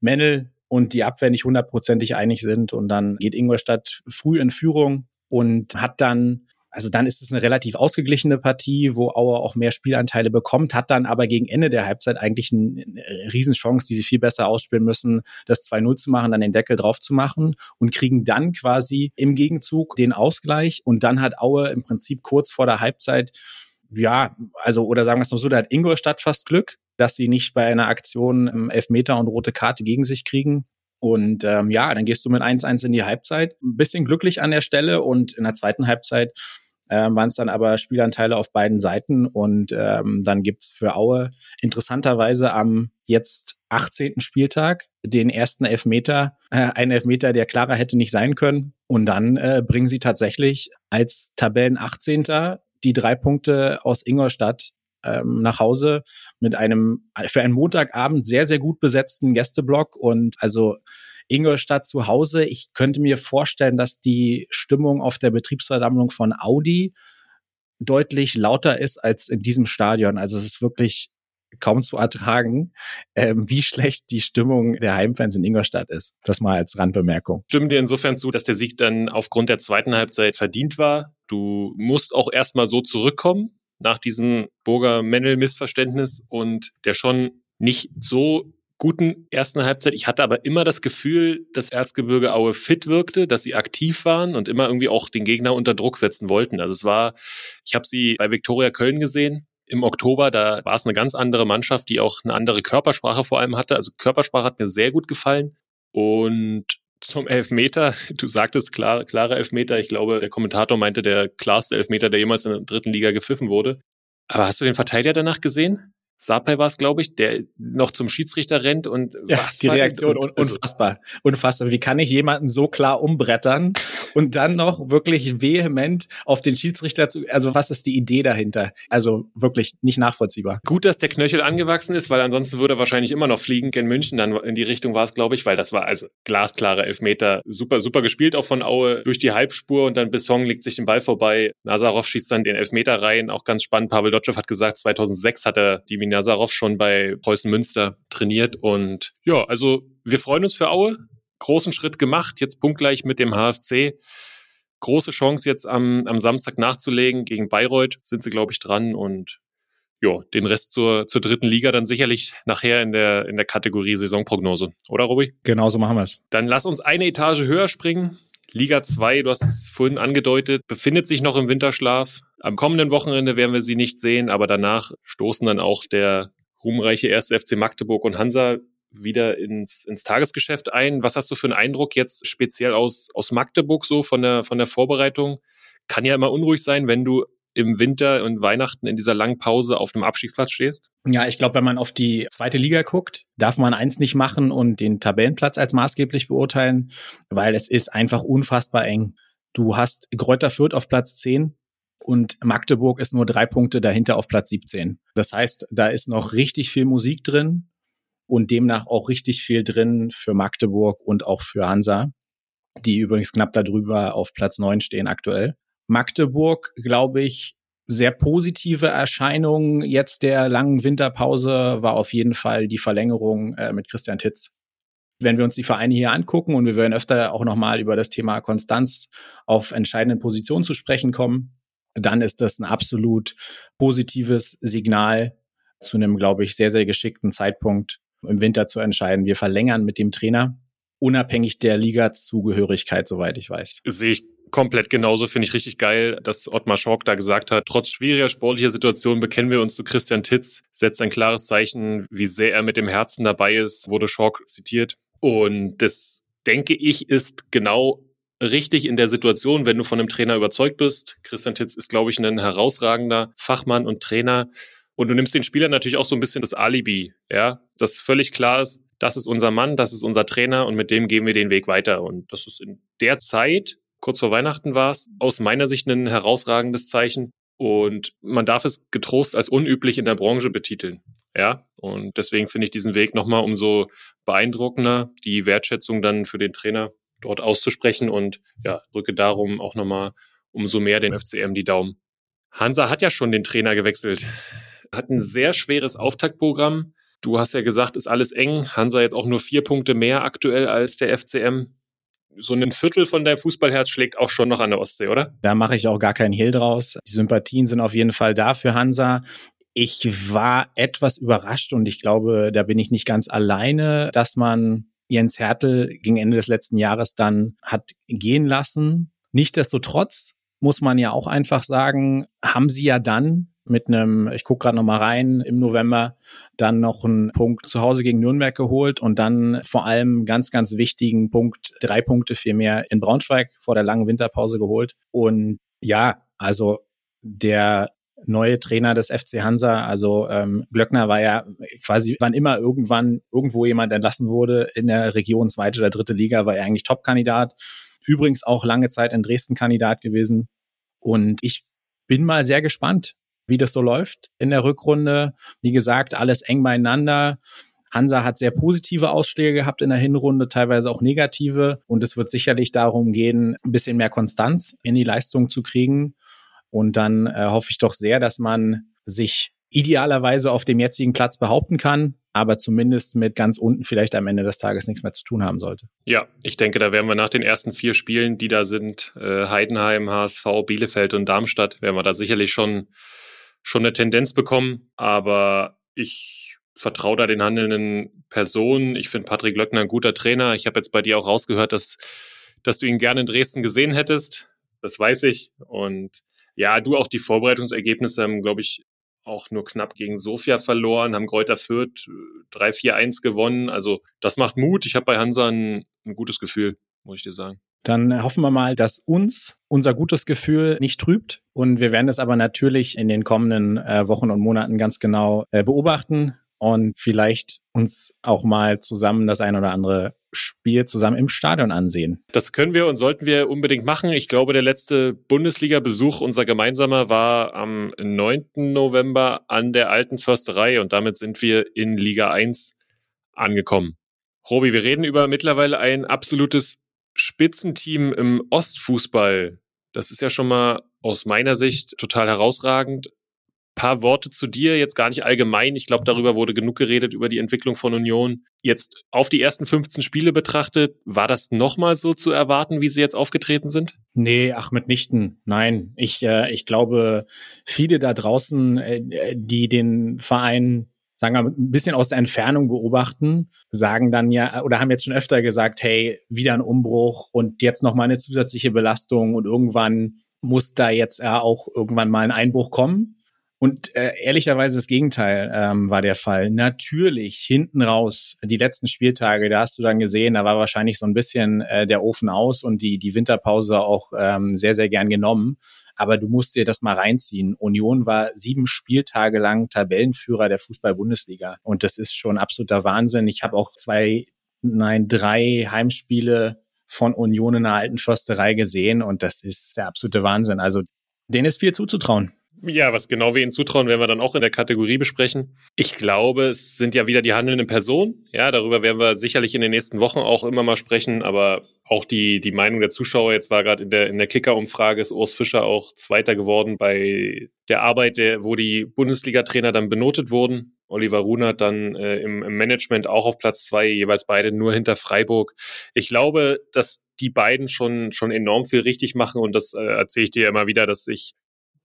Mennel und die Abwehr nicht hundertprozentig einig sind und dann geht Ingolstadt früh in Führung und hat dann also dann ist es eine relativ ausgeglichene Partie, wo Auer auch mehr Spielanteile bekommt, hat dann aber gegen Ende der Halbzeit eigentlich eine, eine Riesenchance, die sie viel besser ausspielen müssen, das 2-0 zu machen, dann den Deckel drauf zu machen und kriegen dann quasi im Gegenzug den Ausgleich und dann hat Aue im Prinzip kurz vor der Halbzeit ja, also, oder sagen wir es noch so, da hat Ingolstadt fast Glück, dass sie nicht bei einer Aktion Elfmeter und rote Karte gegen sich kriegen. Und ähm, ja, dann gehst du mit 1-1 in die Halbzeit. Ein bisschen glücklich an der Stelle und in der zweiten Halbzeit äh, waren es dann aber Spielanteile auf beiden Seiten und ähm, dann gibt's für Aue interessanterweise am jetzt 18. Spieltag den ersten Elfmeter, äh, ein Elfmeter, der klarer hätte nicht sein können. Und dann äh, bringen sie tatsächlich als Tabellen 18. die drei Punkte aus Ingolstadt ähm, nach Hause mit einem für einen Montagabend sehr, sehr gut besetzten Gästeblock und also Ingolstadt zu Hause. Ich könnte mir vorstellen, dass die Stimmung auf der Betriebsversammlung von Audi deutlich lauter ist als in diesem Stadion. Also es ist wirklich kaum zu ertragen, ähm, wie schlecht die Stimmung der Heimfans in Ingolstadt ist. Das mal als Randbemerkung. Stimmen dir insofern zu, dass der Sieg dann aufgrund der zweiten Halbzeit verdient war. Du musst auch erstmal so zurückkommen nach diesem Burger-Mendel-Missverständnis und der schon nicht so guten ersten Halbzeit. Ich hatte aber immer das Gefühl, dass Erzgebirge Aue fit wirkte, dass sie aktiv waren und immer irgendwie auch den Gegner unter Druck setzen wollten. Also es war, ich habe sie bei Viktoria Köln gesehen. Im Oktober, da war es eine ganz andere Mannschaft, die auch eine andere Körpersprache vor allem hatte. Also Körpersprache hat mir sehr gut gefallen. Und zum Elfmeter, du sagtest klar, klare Elfmeter. Ich glaube, der Kommentator meinte, der klarste Elfmeter, der jemals in der dritten Liga gepfiffen wurde. Aber hast du den Verteidiger danach gesehen? Sapai war es, glaube ich, der noch zum Schiedsrichter rennt und ja, was die Reaktion und, also, unfassbar, unfassbar. Wie kann ich jemanden so klar umbrettern und dann noch wirklich vehement auf den Schiedsrichter zu? Also was ist die Idee dahinter? Also wirklich nicht nachvollziehbar. Gut, dass der Knöchel angewachsen ist, weil ansonsten würde er wahrscheinlich immer noch fliegen. In München dann in die Richtung war es, glaube ich, weil das war also glasklare Elfmeter, super, super gespielt auch von Aue durch die Halbspur und dann Besson legt sich den Ball vorbei. Nazarov schießt dann den Elfmeter rein, auch ganz spannend. Pavel Dotschew hat gesagt, 2006 hat er die Nazarov schon bei Preußen Münster trainiert. Und ja, also wir freuen uns für Aue. Großen Schritt gemacht, jetzt punktgleich mit dem HFC. Große Chance jetzt am, am Samstag nachzulegen. Gegen Bayreuth sind sie, glaube ich, dran. Und ja, den Rest zur, zur dritten Liga dann sicherlich nachher in der, in der Kategorie Saisonprognose. Oder, Robi? Genau so machen wir es. Dann lass uns eine Etage höher springen. Liga 2, du hast es vorhin angedeutet, befindet sich noch im Winterschlaf. Am kommenden Wochenende werden wir sie nicht sehen, aber danach stoßen dann auch der ruhmreiche erste FC Magdeburg und Hansa wieder ins, ins Tagesgeschäft ein. Was hast du für einen Eindruck jetzt speziell aus, aus Magdeburg so von der, von der Vorbereitung? Kann ja immer unruhig sein, wenn du im Winter und Weihnachten in dieser langen Pause auf einem Abstiegsplatz stehst? Ja, ich glaube, wenn man auf die zweite Liga guckt, darf man eins nicht machen und den Tabellenplatz als maßgeblich beurteilen, weil es ist einfach unfassbar eng. Du hast Kräuter Fürth auf Platz 10 und Magdeburg ist nur drei Punkte dahinter auf Platz 17. Das heißt, da ist noch richtig viel Musik drin und demnach auch richtig viel drin für Magdeburg und auch für Hansa, die übrigens knapp darüber auf Platz 9 stehen aktuell. Magdeburg, glaube ich, sehr positive Erscheinung jetzt der langen Winterpause war auf jeden Fall die Verlängerung äh, mit Christian Titz. Wenn wir uns die Vereine hier angucken und wir werden öfter auch nochmal über das Thema Konstanz auf entscheidenden Positionen zu sprechen kommen, dann ist das ein absolut positives Signal zu einem, glaube ich, sehr, sehr geschickten Zeitpunkt im Winter zu entscheiden. Wir verlängern mit dem Trainer, unabhängig der Liga-Zugehörigkeit, soweit ich weiß. Sehe ich komplett genauso. Finde ich richtig geil, dass Ottmar Schork da gesagt hat, trotz schwieriger sportlicher Situationen bekennen wir uns zu Christian Titz, setzt ein klares Zeichen, wie sehr er mit dem Herzen dabei ist, wurde Schork zitiert. Und das, denke ich, ist genau richtig in der Situation, wenn du von einem Trainer überzeugt bist. Christian Titz ist, glaube ich, ein herausragender Fachmann und Trainer. Und du nimmst den Spielern natürlich auch so ein bisschen das Alibi, ja, dass völlig klar ist, das ist unser Mann, das ist unser Trainer und mit dem gehen wir den Weg weiter. Und das ist in der Zeit, kurz vor Weihnachten war es, aus meiner Sicht ein herausragendes Zeichen. Und man darf es getrost als unüblich in der Branche betiteln. Ja, und deswegen finde ich diesen Weg nochmal umso beeindruckender, die Wertschätzung dann für den Trainer dort auszusprechen und ja, drücke darum auch nochmal umso mehr den FCM die Daumen. Hansa hat ja schon den Trainer gewechselt, hat ein sehr schweres Auftaktprogramm. Du hast ja gesagt, ist alles eng. Hansa jetzt auch nur vier Punkte mehr aktuell als der FCM. So ein Viertel von deinem Fußballherz schlägt auch schon noch an der Ostsee, oder? Da mache ich auch gar keinen Hehl draus. Die Sympathien sind auf jeden Fall da für Hansa. Ich war etwas überrascht und ich glaube, da bin ich nicht ganz alleine, dass man Jens Hertel gegen Ende des letzten Jahres dann hat gehen lassen. Nichtsdestotrotz muss man ja auch einfach sagen, haben sie ja dann mit einem, ich gucke gerade noch mal rein, im November dann noch einen Punkt zu Hause gegen Nürnberg geholt und dann vor allem ganz, ganz wichtigen Punkt, drei Punkte vielmehr in Braunschweig vor der langen Winterpause geholt. Und ja, also der neue Trainer des FC Hansa. Also ähm, Glöckner war ja quasi, wann immer irgendwann irgendwo jemand entlassen wurde in der Region zweite oder dritte Liga, war er eigentlich Top-Kandidat. Übrigens auch lange Zeit in Dresden Kandidat gewesen. Und ich bin mal sehr gespannt, wie das so läuft in der Rückrunde. Wie gesagt, alles eng beieinander. Hansa hat sehr positive Ausschläge gehabt in der Hinrunde, teilweise auch negative. Und es wird sicherlich darum gehen, ein bisschen mehr Konstanz in die Leistung zu kriegen. Und dann äh, hoffe ich doch sehr, dass man sich idealerweise auf dem jetzigen Platz behaupten kann, aber zumindest mit ganz unten vielleicht am Ende des Tages nichts mehr zu tun haben sollte. Ja, ich denke, da werden wir nach den ersten vier Spielen, die da sind, äh, Heidenheim, HSV, Bielefeld und Darmstadt, werden wir da sicherlich schon, schon eine Tendenz bekommen. Aber ich vertraue da den handelnden Personen. Ich finde Patrick Löckner ein guter Trainer. Ich habe jetzt bei dir auch rausgehört, dass, dass du ihn gerne in Dresden gesehen hättest. Das weiß ich. Und ja, du auch die Vorbereitungsergebnisse haben, glaube ich, auch nur knapp gegen Sofia verloren, haben Kräuter Fürth 3-4-1 äh, gewonnen. Also das macht Mut. Ich habe bei Hansa ein, ein gutes Gefühl, muss ich dir sagen. Dann hoffen wir mal, dass uns unser gutes Gefühl nicht trübt. Und wir werden das aber natürlich in den kommenden äh, Wochen und Monaten ganz genau äh, beobachten und vielleicht uns auch mal zusammen das ein oder andere Spiel zusammen im Stadion ansehen. Das können wir und sollten wir unbedingt machen. Ich glaube, der letzte Bundesliga-Besuch unser gemeinsamer war am 9. November an der alten Försterei und damit sind wir in Liga 1 angekommen. Robi, wir reden über mittlerweile ein absolutes Spitzenteam im Ostfußball. Das ist ja schon mal aus meiner Sicht total herausragend paar Worte zu dir, jetzt gar nicht allgemein. Ich glaube, darüber wurde genug geredet, über die Entwicklung von Union. Jetzt auf die ersten 15 Spiele betrachtet, war das nochmal so zu erwarten, wie sie jetzt aufgetreten sind? Nee, ach, mitnichten. Nein, ich, äh, ich glaube, viele da draußen, äh, die den Verein sagen wir, ein bisschen aus der Entfernung beobachten, sagen dann ja, oder haben jetzt schon öfter gesagt, hey, wieder ein Umbruch und jetzt nochmal eine zusätzliche Belastung und irgendwann muss da jetzt ja auch irgendwann mal ein Einbruch kommen. Und äh, ehrlicherweise das Gegenteil ähm, war der Fall. Natürlich hinten raus, die letzten Spieltage, da hast du dann gesehen, da war wahrscheinlich so ein bisschen äh, der Ofen aus und die, die Winterpause auch ähm, sehr, sehr gern genommen. Aber du musst dir das mal reinziehen. Union war sieben Spieltage lang Tabellenführer der Fußball-Bundesliga. Und das ist schon absoluter Wahnsinn. Ich habe auch zwei, nein, drei Heimspiele von Union in der alten Försterei gesehen und das ist der absolute Wahnsinn. Also denen ist viel zuzutrauen. Ja, was genau wir ihnen zutrauen, werden wir dann auch in der Kategorie besprechen. Ich glaube, es sind ja wieder die handelnden Personen. Ja, darüber werden wir sicherlich in den nächsten Wochen auch immer mal sprechen, aber auch die, die Meinung der Zuschauer, jetzt war gerade in der, in der Kicker-Umfrage, ist Urs Fischer auch Zweiter geworden bei der Arbeit, der, wo die Bundesliga-Trainer dann benotet wurden. Oliver Runert dann äh, im, im Management auch auf Platz zwei, jeweils beide nur hinter Freiburg. Ich glaube, dass die beiden schon, schon enorm viel richtig machen und das äh, erzähle ich dir immer wieder, dass ich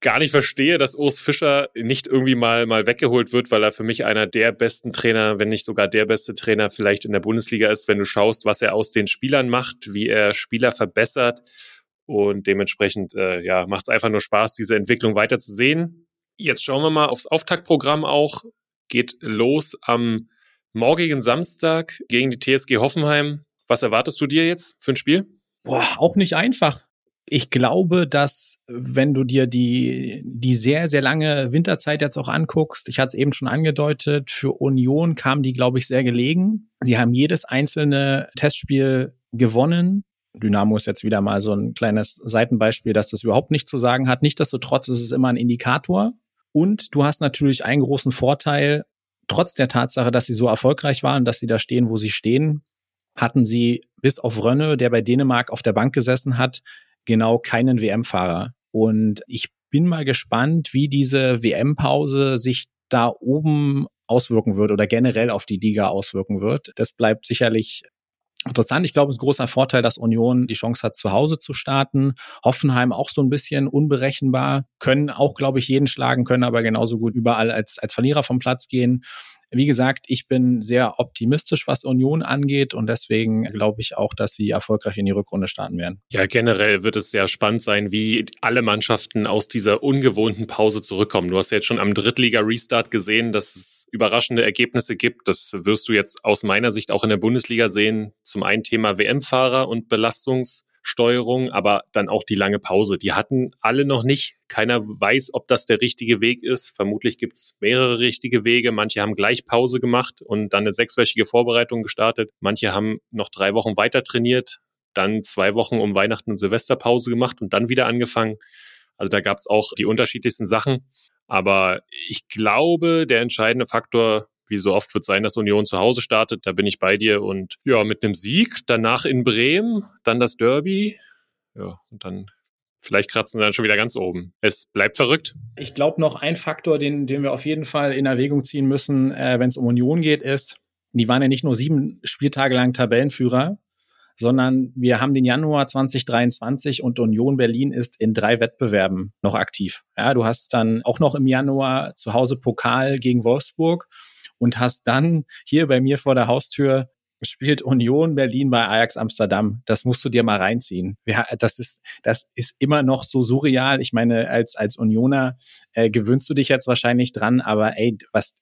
gar nicht verstehe, dass Urs Fischer nicht irgendwie mal, mal weggeholt wird, weil er für mich einer der besten Trainer, wenn nicht sogar der beste Trainer vielleicht in der Bundesliga ist, wenn du schaust, was er aus den Spielern macht, wie er Spieler verbessert. Und dementsprechend äh, ja, macht es einfach nur Spaß, diese Entwicklung weiter zu sehen. Jetzt schauen wir mal aufs Auftaktprogramm auch. Geht los am morgigen Samstag gegen die TSG Hoffenheim. Was erwartest du dir jetzt für ein Spiel? Boah, auch nicht einfach. Ich glaube, dass wenn du dir die, die sehr, sehr lange Winterzeit jetzt auch anguckst, ich hatte es eben schon angedeutet, für Union kam die, glaube ich, sehr gelegen. Sie haben jedes einzelne Testspiel gewonnen. Dynamo ist jetzt wieder mal so ein kleines Seitenbeispiel, dass das überhaupt nichts zu sagen hat. Nichtsdestotrotz ist es immer ein Indikator. Und du hast natürlich einen großen Vorteil, trotz der Tatsache, dass sie so erfolgreich waren, dass sie da stehen, wo sie stehen, hatten sie bis auf Rönne, der bei Dänemark auf der Bank gesessen hat, genau keinen WM-Fahrer. Und ich bin mal gespannt, wie diese WM-Pause sich da oben auswirken wird oder generell auf die Liga auswirken wird. Das bleibt sicherlich interessant. Ich glaube, es ist ein großer Vorteil, dass Union die Chance hat, zu Hause zu starten. Hoffenheim auch so ein bisschen unberechenbar, können auch, glaube ich, jeden schlagen, können aber genauso gut überall als, als Verlierer vom Platz gehen. Wie gesagt, ich bin sehr optimistisch, was Union angeht und deswegen glaube ich auch, dass sie erfolgreich in die Rückrunde starten werden. Ja, generell wird es sehr spannend sein, wie alle Mannschaften aus dieser ungewohnten Pause zurückkommen. Du hast ja jetzt schon am Drittliga-Restart gesehen, dass es überraschende Ergebnisse gibt. Das wirst du jetzt aus meiner Sicht auch in der Bundesliga sehen. Zum einen Thema WM-Fahrer und Belastungs- Steuerung, aber dann auch die lange Pause. Die hatten alle noch nicht. Keiner weiß, ob das der richtige Weg ist. Vermutlich gibt's mehrere richtige Wege. Manche haben gleich Pause gemacht und dann eine sechswöchige Vorbereitung gestartet. Manche haben noch drei Wochen weiter trainiert, dann zwei Wochen um Weihnachten und Silvesterpause gemacht und dann wieder angefangen. Also da gab's auch die unterschiedlichsten Sachen. Aber ich glaube, der entscheidende Faktor wie so oft wird sein, dass Union zu Hause startet. Da bin ich bei dir. Und ja, mit einem Sieg, danach in Bremen, dann das Derby. Ja, und dann vielleicht kratzen sie dann schon wieder ganz oben. Es bleibt verrückt. Ich glaube, noch ein Faktor, den, den wir auf jeden Fall in Erwägung ziehen müssen, äh, wenn es um Union geht, ist, die waren ja nicht nur sieben Spieltage lang Tabellenführer, sondern wir haben den Januar 2023 und Union Berlin ist in drei Wettbewerben noch aktiv. Ja, du hast dann auch noch im Januar zu Hause Pokal gegen Wolfsburg und hast dann hier bei mir vor der Haustür spielt Union Berlin bei Ajax Amsterdam. Das musst du dir mal reinziehen. Ja, das ist, das ist immer noch so surreal. Ich meine, als, als Unioner äh, gewöhnst du dich jetzt wahrscheinlich dran, aber ey, was,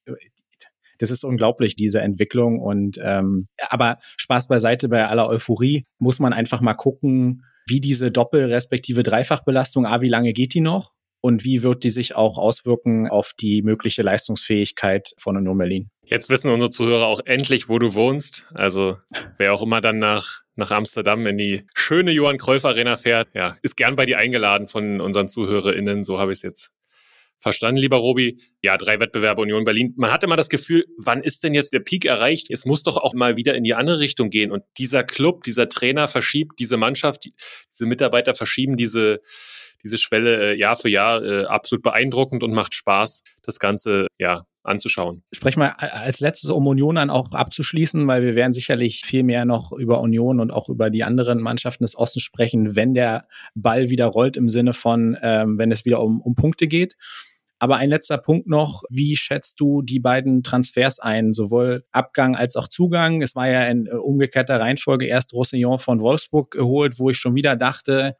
das ist unglaublich, diese Entwicklung. Und ähm, aber Spaß beiseite bei aller Euphorie muss man einfach mal gucken, wie diese Doppel- respektive Dreifachbelastung, ah, wie lange geht die noch? Und wie wird die sich auch auswirken auf die mögliche Leistungsfähigkeit von Union Berlin? Jetzt wissen unsere Zuhörer auch endlich, wo du wohnst. Also wer auch immer dann nach, nach Amsterdam in die schöne Johann Cruyff Arena fährt, ja, ist gern bei dir eingeladen von unseren ZuhörerInnen. So habe ich es jetzt verstanden, lieber Robi. Ja, drei Wettbewerbe Union Berlin. Man hat immer das Gefühl, wann ist denn jetzt der Peak erreicht? Es muss doch auch mal wieder in die andere Richtung gehen. Und dieser Club, dieser Trainer verschiebt diese Mannschaft, diese Mitarbeiter verschieben diese diese Schwelle äh, Jahr für Jahr äh, absolut beeindruckend und macht Spaß, das Ganze ja anzuschauen. Sprech mal als letztes, um Union dann auch abzuschließen, weil wir werden sicherlich viel mehr noch über Union und auch über die anderen Mannschaften des Ostens sprechen, wenn der Ball wieder rollt im Sinne von, ähm, wenn es wieder um, um Punkte geht. Aber ein letzter Punkt noch. Wie schätzt du die beiden Transfers ein? Sowohl Abgang als auch Zugang. Es war ja in äh, umgekehrter Reihenfolge erst Roussillon von Wolfsburg geholt, wo ich schon wieder dachte,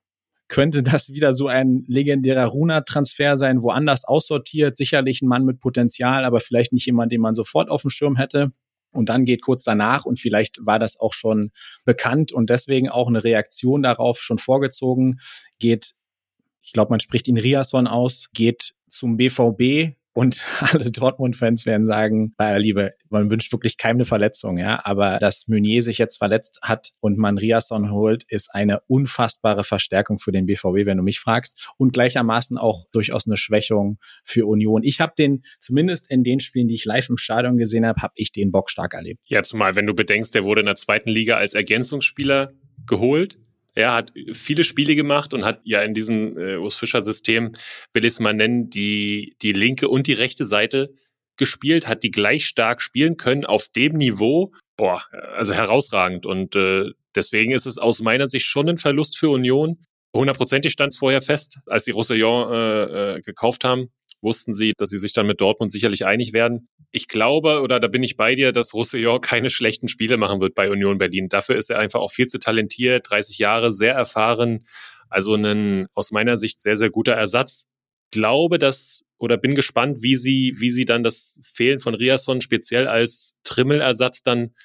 könnte das wieder so ein legendärer Runa-Transfer sein, woanders aussortiert. Sicherlich ein Mann mit Potenzial, aber vielleicht nicht jemand, den man sofort auf dem Schirm hätte. Und dann geht kurz danach und vielleicht war das auch schon bekannt und deswegen auch eine Reaktion darauf schon vorgezogen, geht, ich glaube, man spricht ihn Riasson aus, geht zum BVB und alle Dortmund-Fans werden sagen, bei aller Liebe, man wünscht wirklich keine Verletzung, ja. Aber dass Meunier sich jetzt verletzt hat und man Riasson holt, ist eine unfassbare Verstärkung für den BVB, wenn du mich fragst. Und gleichermaßen auch durchaus eine Schwächung für Union. Ich habe den, zumindest in den Spielen, die ich live im Stadion gesehen habe, habe ich den Bock stark erlebt. Ja, zumal, wenn du bedenkst, der wurde in der zweiten Liga als Ergänzungsspieler geholt er hat viele Spiele gemacht und hat ja in diesem äh, Urs Fischer System, will ich es mal nennen, die, die linke und die rechte Seite gespielt, hat die gleich stark spielen können auf dem Niveau. Boah, also herausragend. Und äh, deswegen ist es aus meiner Sicht schon ein Verlust für Union. Hundertprozentig stand es vorher fest, als die Roussillon äh, äh, gekauft haben wussten sie, dass sie sich dann mit Dortmund sicherlich einig werden. Ich glaube, oder da bin ich bei dir, dass Roussillon keine schlechten Spiele machen wird bei Union Berlin. Dafür ist er einfach auch viel zu talentiert, 30 Jahre, sehr erfahren. Also ein aus meiner Sicht sehr, sehr guter Ersatz. Glaube, dass oder bin gespannt, wie sie, wie sie dann das Fehlen von Riasson speziell als Trimmelersatzsatz dann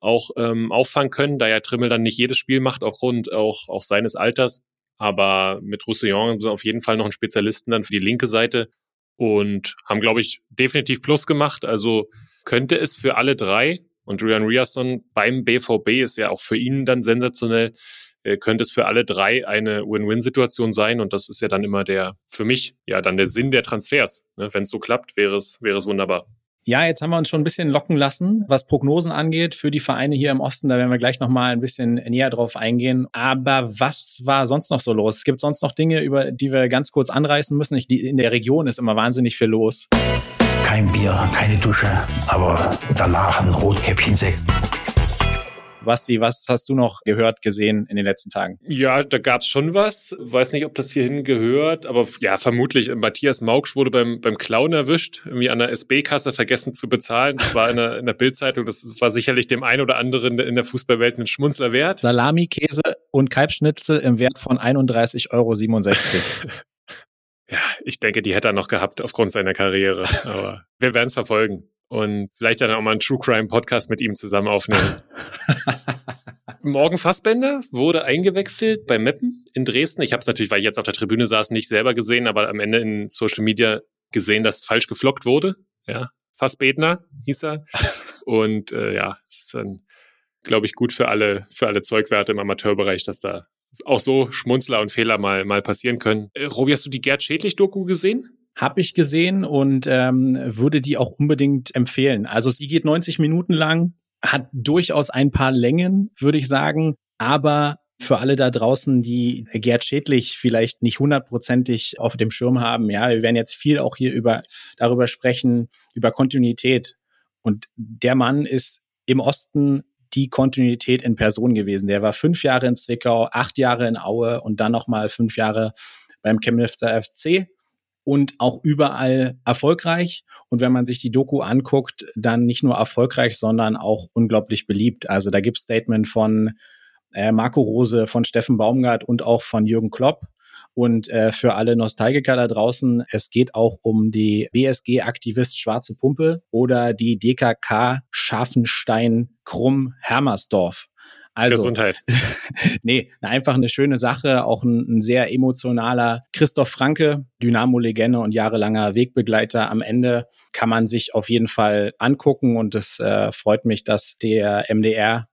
auch ähm, auffangen können, da ja Trimmel dann nicht jedes Spiel macht, aufgrund auch, auch seines Alters. Aber mit Roussillon sind auf jeden Fall noch einen Spezialisten dann für die linke Seite und haben, glaube ich, definitiv Plus gemacht. Also könnte es für alle drei, und Julian Riasson beim BVB ist ja auch für ihn dann sensationell, äh, könnte es für alle drei eine Win-Win-Situation sein. Und das ist ja dann immer der, für mich, ja, dann der Sinn der Transfers. Ne? Wenn es so klappt, wäre es, wäre es wunderbar. Ja, jetzt haben wir uns schon ein bisschen locken lassen, was Prognosen angeht für die Vereine hier im Osten. Da werden wir gleich nochmal ein bisschen näher drauf eingehen. Aber was war sonst noch so los? Es gibt sonst noch Dinge, über die wir ganz kurz anreißen müssen. Ich, die, in der Region ist immer wahnsinnig viel los. Kein Bier, keine Dusche, aber danach ein Rotkäppchensekt. Basti, was hast du noch gehört, gesehen in den letzten Tagen? Ja, da gab es schon was. Weiß nicht, ob das hierhin gehört, aber ja, vermutlich. Matthias Mauksch wurde beim, beim Clown erwischt, irgendwie an der SB-Kasse vergessen zu bezahlen. Das war in der, in der Bildzeitung. Das war sicherlich dem einen oder anderen in der Fußballwelt ein Schmunzler wert. Salami, Käse und Kalbschnitzel im Wert von 31,67 Euro. ja, ich denke, die hätte er noch gehabt aufgrund seiner Karriere. Aber wir werden es verfolgen und vielleicht dann auch mal einen True Crime Podcast mit ihm zusammen aufnehmen. Morgen Fassbender wurde eingewechselt bei Meppen in Dresden. Ich habe es natürlich, weil ich jetzt auf der Tribüne saß, nicht selber gesehen, aber am Ende in Social Media gesehen, dass falsch geflockt wurde. Ja, Fassbedner hieß er. Und äh, ja, es ist dann, glaube ich, gut für alle, für alle Zeugwerte im Amateurbereich, dass da auch so Schmunzler und Fehler mal, mal passieren können. Äh, Robi, hast du die Gerd Schädlich-Doku gesehen? Habe ich gesehen und ähm, würde die auch unbedingt empfehlen. Also sie geht 90 Minuten lang, hat durchaus ein paar Längen, würde ich sagen, aber für alle da draußen, die Gerd Schädlich vielleicht nicht hundertprozentig auf dem Schirm haben, ja, wir werden jetzt viel auch hier über darüber sprechen, über Kontinuität. Und der Mann ist im Osten die Kontinuität in Person gewesen. Der war fünf Jahre in Zwickau, acht Jahre in Aue und dann nochmal fünf Jahre beim Chemnitzer FC und auch überall erfolgreich. Und wenn man sich die Doku anguckt, dann nicht nur erfolgreich, sondern auch unglaublich beliebt. Also da gibt Statement von äh, Marco Rose, von Steffen Baumgart und auch von Jürgen Klopp. Und äh, für alle Nostalgiker da draußen, es geht auch um die BSG-Aktivist Schwarze Pumpe oder die DKK Scharfenstein Krumm Hermersdorf. Also, Gesundheit. nee, einfach eine schöne Sache, auch ein, ein sehr emotionaler Christoph Franke, Dynamo-Legende und jahrelanger Wegbegleiter. Am Ende kann man sich auf jeden Fall angucken und es äh, freut mich, dass der MDR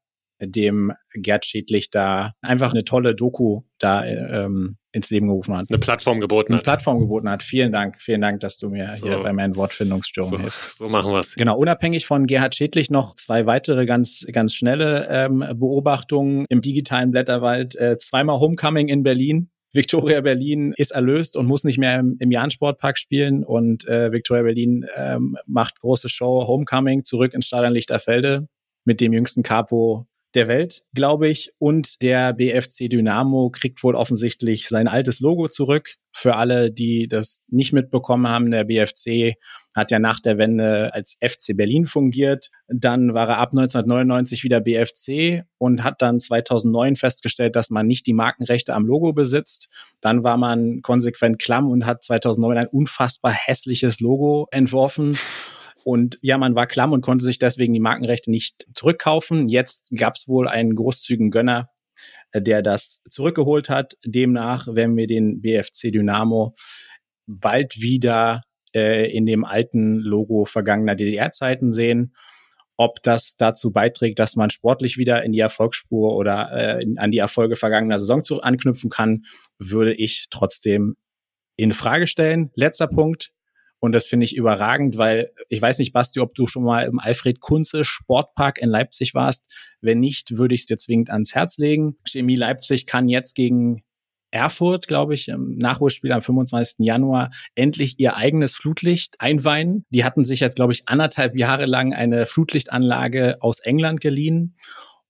dem Gerd Schädlich da einfach eine tolle Doku da ähm, ins Leben gerufen hat. Eine Plattform geboten hat. Eine Plattform geboten hat. Vielen Dank. Vielen Dank, dass du mir so. hier bei meinen Wortfindungsstörungen so, hilfst. So machen wir es. Genau, unabhängig von Gerhard Schädlich noch zwei weitere ganz, ganz schnelle ähm, Beobachtungen im digitalen Blätterwald. Äh, zweimal Homecoming in Berlin. Victoria Berlin ist erlöst und muss nicht mehr im, im Jahn-Sportpark spielen. Und äh, Victoria Berlin ähm, macht große Show Homecoming zurück ins Stadion Lichterfelde mit dem jüngsten Capo der Welt, glaube ich. Und der BFC Dynamo kriegt wohl offensichtlich sein altes Logo zurück. Für alle, die das nicht mitbekommen haben, der BFC hat ja nach der Wende als FC Berlin fungiert. Dann war er ab 1999 wieder BFC und hat dann 2009 festgestellt, dass man nicht die Markenrechte am Logo besitzt. Dann war man konsequent klamm und hat 2009 ein unfassbar hässliches Logo entworfen. Und ja, man war klamm und konnte sich deswegen die Markenrechte nicht zurückkaufen. Jetzt gab es wohl einen großzügigen Gönner, äh, der das zurückgeholt hat. Demnach werden wir den BFC Dynamo bald wieder äh, in dem alten Logo vergangener DDR-Zeiten sehen. Ob das dazu beiträgt, dass man sportlich wieder in die Erfolgsspur oder äh, an die Erfolge vergangener Saison zu anknüpfen kann, würde ich trotzdem in Frage stellen. Letzter Punkt. Und das finde ich überragend, weil ich weiß nicht, Basti, ob du schon mal im Alfred Kunze Sportpark in Leipzig warst. Wenn nicht, würde ich es dir zwingend ans Herz legen. Chemie Leipzig kann jetzt gegen Erfurt, glaube ich, im Nachholspiel am 25. Januar endlich ihr eigenes Flutlicht einweihen. Die hatten sich jetzt, glaube ich, anderthalb Jahre lang eine Flutlichtanlage aus England geliehen.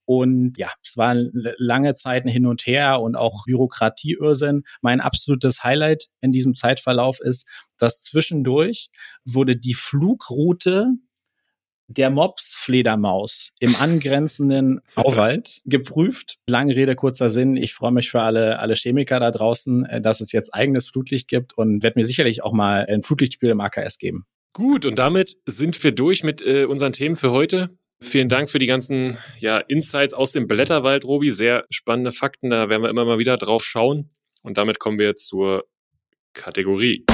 Und ja, es war lange Zeiten hin und her und auch Bürokratieirrsinn. Mein absolutes Highlight in diesem Zeitverlauf ist, dass zwischendurch wurde die Flugroute der Mops-Fledermaus im angrenzenden Auwald geprüft. Lange Rede, kurzer Sinn. Ich freue mich für alle, alle Chemiker da draußen, äh, dass es jetzt eigenes Flutlicht gibt und werde mir sicherlich auch mal ein Flutlichtspiel im AKS geben. Gut, und damit sind wir durch mit äh, unseren Themen für heute. Vielen Dank für die ganzen ja, Insights aus dem Blätterwald, Robi. Sehr spannende Fakten, da werden wir immer mal wieder drauf schauen. Und damit kommen wir zur Kategorie.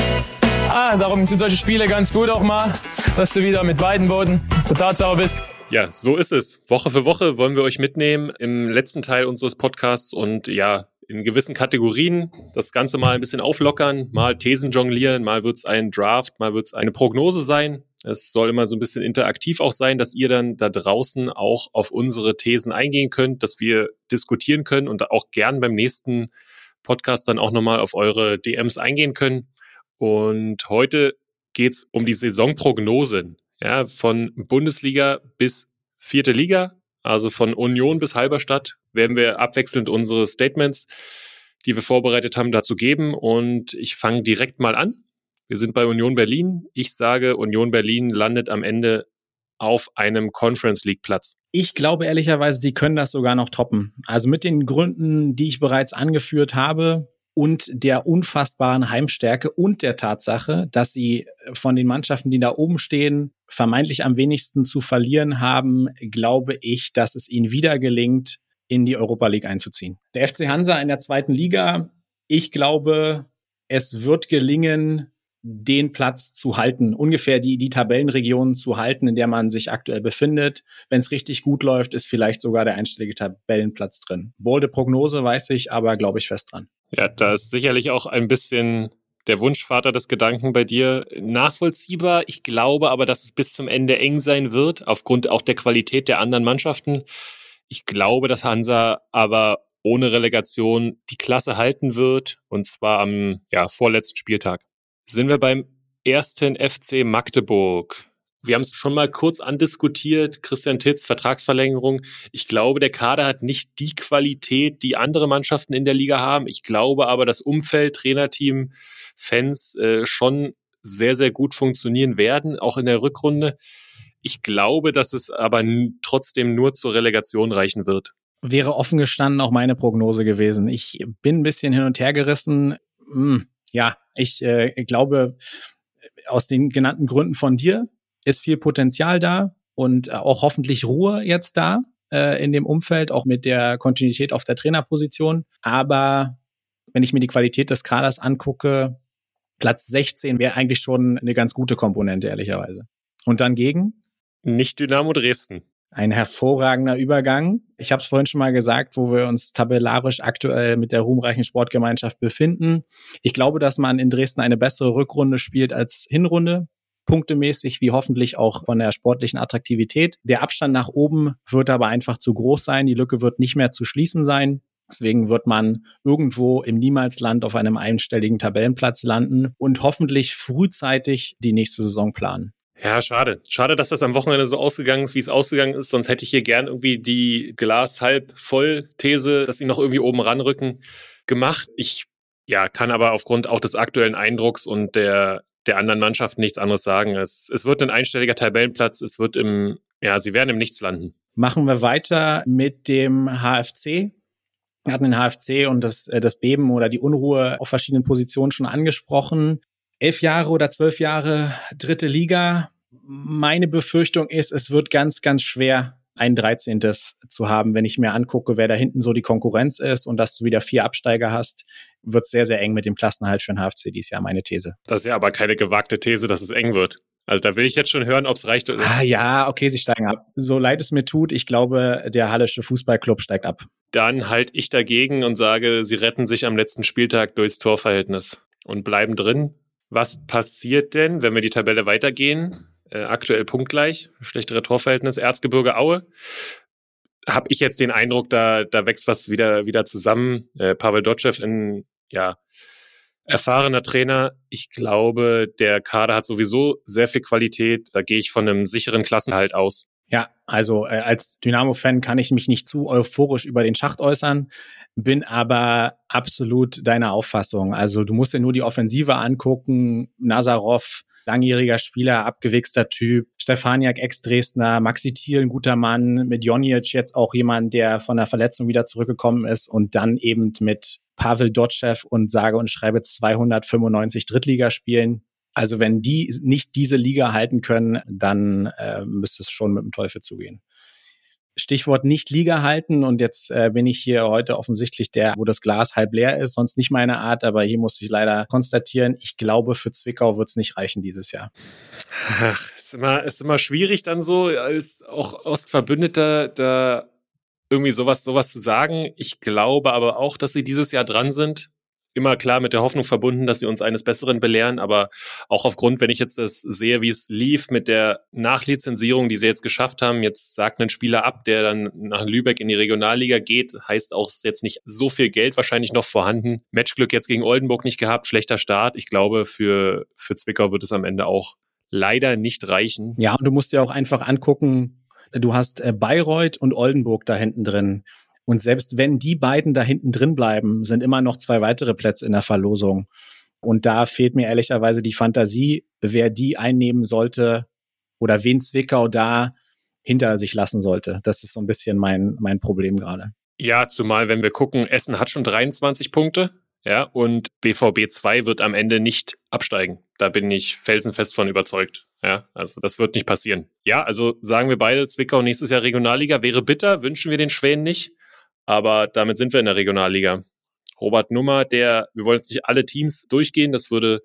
Ah, darum sind solche Spiele ganz gut auch mal, dass du wieder mit beiden Boden total sauber bist. Ja, so ist es. Woche für Woche wollen wir euch mitnehmen im letzten Teil unseres Podcasts und ja, in gewissen Kategorien das Ganze mal ein bisschen auflockern, mal Thesen jonglieren, mal wird es ein Draft, mal wird es eine Prognose sein. Es soll immer so ein bisschen interaktiv auch sein, dass ihr dann da draußen auch auf unsere Thesen eingehen könnt, dass wir diskutieren können und auch gern beim nächsten Podcast dann auch nochmal auf eure DMs eingehen können. Und heute geht's um die Saisonprognosen. Ja, von Bundesliga bis vierte Liga, also von Union bis Halberstadt, werden wir abwechselnd unsere Statements, die wir vorbereitet haben, dazu geben. Und ich fange direkt mal an. Wir sind bei Union Berlin. Ich sage, Union Berlin landet am Ende auf einem Conference League Platz. Ich glaube ehrlicherweise, sie können das sogar noch toppen. Also mit den Gründen, die ich bereits angeführt habe und der unfassbaren Heimstärke und der Tatsache, dass sie von den Mannschaften, die da oben stehen, vermeintlich am wenigsten zu verlieren haben, glaube ich, dass es ihnen wieder gelingt, in die Europa League einzuziehen. Der FC Hansa in der zweiten Liga, ich glaube, es wird gelingen, den Platz zu halten, ungefähr die, die Tabellenregion zu halten, in der man sich aktuell befindet. Wenn es richtig gut läuft, ist vielleicht sogar der einstellige Tabellenplatz drin. Bolde Prognose weiß ich, aber glaube ich fest dran. Ja, da ist sicherlich auch ein bisschen der Wunschvater des Gedanken bei dir nachvollziehbar. Ich glaube aber, dass es bis zum Ende eng sein wird, aufgrund auch der Qualität der anderen Mannschaften. Ich glaube, dass Hansa aber ohne Relegation die Klasse halten wird, und zwar am ja, vorletzten Spieltag sind wir beim ersten FC Magdeburg. Wir haben es schon mal kurz andiskutiert. Christian Titz, Vertragsverlängerung. Ich glaube, der Kader hat nicht die Qualität, die andere Mannschaften in der Liga haben. Ich glaube aber, das Umfeld, Trainerteam, Fans äh, schon sehr, sehr gut funktionieren werden, auch in der Rückrunde. Ich glaube, dass es aber trotzdem nur zur Relegation reichen wird. Wäre offen gestanden auch meine Prognose gewesen. Ich bin ein bisschen hin und her gerissen. Hm ja, ich äh, glaube, aus den genannten Gründen von dir ist viel Potenzial da und auch hoffentlich Ruhe jetzt da äh, in dem Umfeld, auch mit der Kontinuität auf der Trainerposition. Aber wenn ich mir die Qualität des Kaders angucke, Platz 16 wäre eigentlich schon eine ganz gute Komponente, ehrlicherweise. Und dann gegen? Nicht Dynamo Dresden. Ein hervorragender Übergang. Ich habe es vorhin schon mal gesagt, wo wir uns tabellarisch aktuell mit der ruhmreichen Sportgemeinschaft befinden. Ich glaube, dass man in Dresden eine bessere Rückrunde spielt als Hinrunde punktemäßig wie hoffentlich auch von der sportlichen Attraktivität. Der Abstand nach oben wird aber einfach zu groß sein. Die Lücke wird nicht mehr zu schließen sein. Deswegen wird man irgendwo im Niemalsland auf einem einstelligen Tabellenplatz landen und hoffentlich frühzeitig die nächste Saison planen. Ja, schade. Schade, dass das am Wochenende so ausgegangen ist, wie es ausgegangen ist. Sonst hätte ich hier gern irgendwie die Glas halb voll These, dass sie noch irgendwie oben ranrücken, gemacht. Ich ja, kann aber aufgrund auch des aktuellen Eindrucks und der, der anderen Mannschaften nichts anderes sagen. Es, es wird ein einstelliger Tabellenplatz. Es wird im, ja, sie werden im Nichts landen. Machen wir weiter mit dem HFC. Wir hatten den HFC und das, äh, das Beben oder die Unruhe auf verschiedenen Positionen schon angesprochen. Elf Jahre oder zwölf Jahre dritte Liga. Meine Befürchtung ist, es wird ganz, ganz schwer, ein 13. zu haben. Wenn ich mir angucke, wer da hinten so die Konkurrenz ist und dass du wieder vier Absteiger hast, wird sehr, sehr eng mit dem Klassenhalt für den HFC dieses Jahr, meine These. Das ist ja aber keine gewagte These, dass es eng wird. Also da will ich jetzt schon hören, ob es reicht. Ah ja, okay, sie steigen ab. So leid es mir tut, ich glaube, der Hallische Fußballclub steigt ab. Dann halte ich dagegen und sage, sie retten sich am letzten Spieltag durchs Torverhältnis und bleiben drin. Was passiert denn, wenn wir die Tabelle weitergehen? Äh, aktuell punktgleich, schlechtere Torverhältnis, Erzgebirge Aue. Habe ich jetzt den Eindruck, da, da wächst was wieder, wieder zusammen. Äh, Pavel Dotschew in, ja, erfahrener Trainer. Ich glaube, der Kader hat sowieso sehr viel Qualität. Da gehe ich von einem sicheren Klassenhalt aus. Ja, also äh, als Dynamo-Fan kann ich mich nicht zu euphorisch über den Schacht äußern, bin aber absolut deiner Auffassung. Also du musst dir nur die Offensive angucken. Nazarov, langjähriger Spieler, abgewichster Typ. Stefaniak, Ex-Dresdner, Maxi Thiel, ein guter Mann. Mit Jonic jetzt auch jemand, der von der Verletzung wieder zurückgekommen ist. Und dann eben mit Pavel Dotschew und sage und schreibe 295 Drittligaspielen. Also wenn die nicht diese Liga halten können, dann äh, müsste es schon mit dem Teufel zugehen. Stichwort nicht Liga halten und jetzt äh, bin ich hier heute offensichtlich der, wo das Glas halb leer ist, sonst nicht meine Art, aber hier muss ich leider konstatieren, ich glaube, für Zwickau wird es nicht reichen dieses Jahr. Ach, ist immer, ist immer schwierig dann so, als auch Ostverbündeter da irgendwie sowas, sowas zu sagen. Ich glaube aber auch, dass sie dieses Jahr dran sind immer klar mit der Hoffnung verbunden, dass sie uns eines Besseren belehren, aber auch aufgrund, wenn ich jetzt das sehe, wie es lief mit der Nachlizenzierung, die sie jetzt geschafft haben, jetzt sagt ein Spieler ab, der dann nach Lübeck in die Regionalliga geht, heißt auch jetzt nicht so viel Geld wahrscheinlich noch vorhanden. Matchglück jetzt gegen Oldenburg nicht gehabt, schlechter Start. Ich glaube, für, für Zwickau wird es am Ende auch leider nicht reichen. Ja, und du musst dir auch einfach angucken, du hast äh, Bayreuth und Oldenburg da hinten drin. Und selbst wenn die beiden da hinten drin bleiben, sind immer noch zwei weitere Plätze in der Verlosung. Und da fehlt mir ehrlicherweise die Fantasie, wer die einnehmen sollte oder wen Zwickau da hinter sich lassen sollte. Das ist so ein bisschen mein, mein Problem gerade. Ja, zumal wenn wir gucken, Essen hat schon 23 Punkte. Ja, und BVB 2 wird am Ende nicht absteigen. Da bin ich felsenfest von überzeugt. Ja, also das wird nicht passieren. Ja, also sagen wir beide, Zwickau nächstes Jahr Regionalliga wäre bitter, wünschen wir den Schwänen nicht. Aber damit sind wir in der Regionalliga. Robert Nummer, der, wir wollen jetzt nicht alle Teams durchgehen, das würde,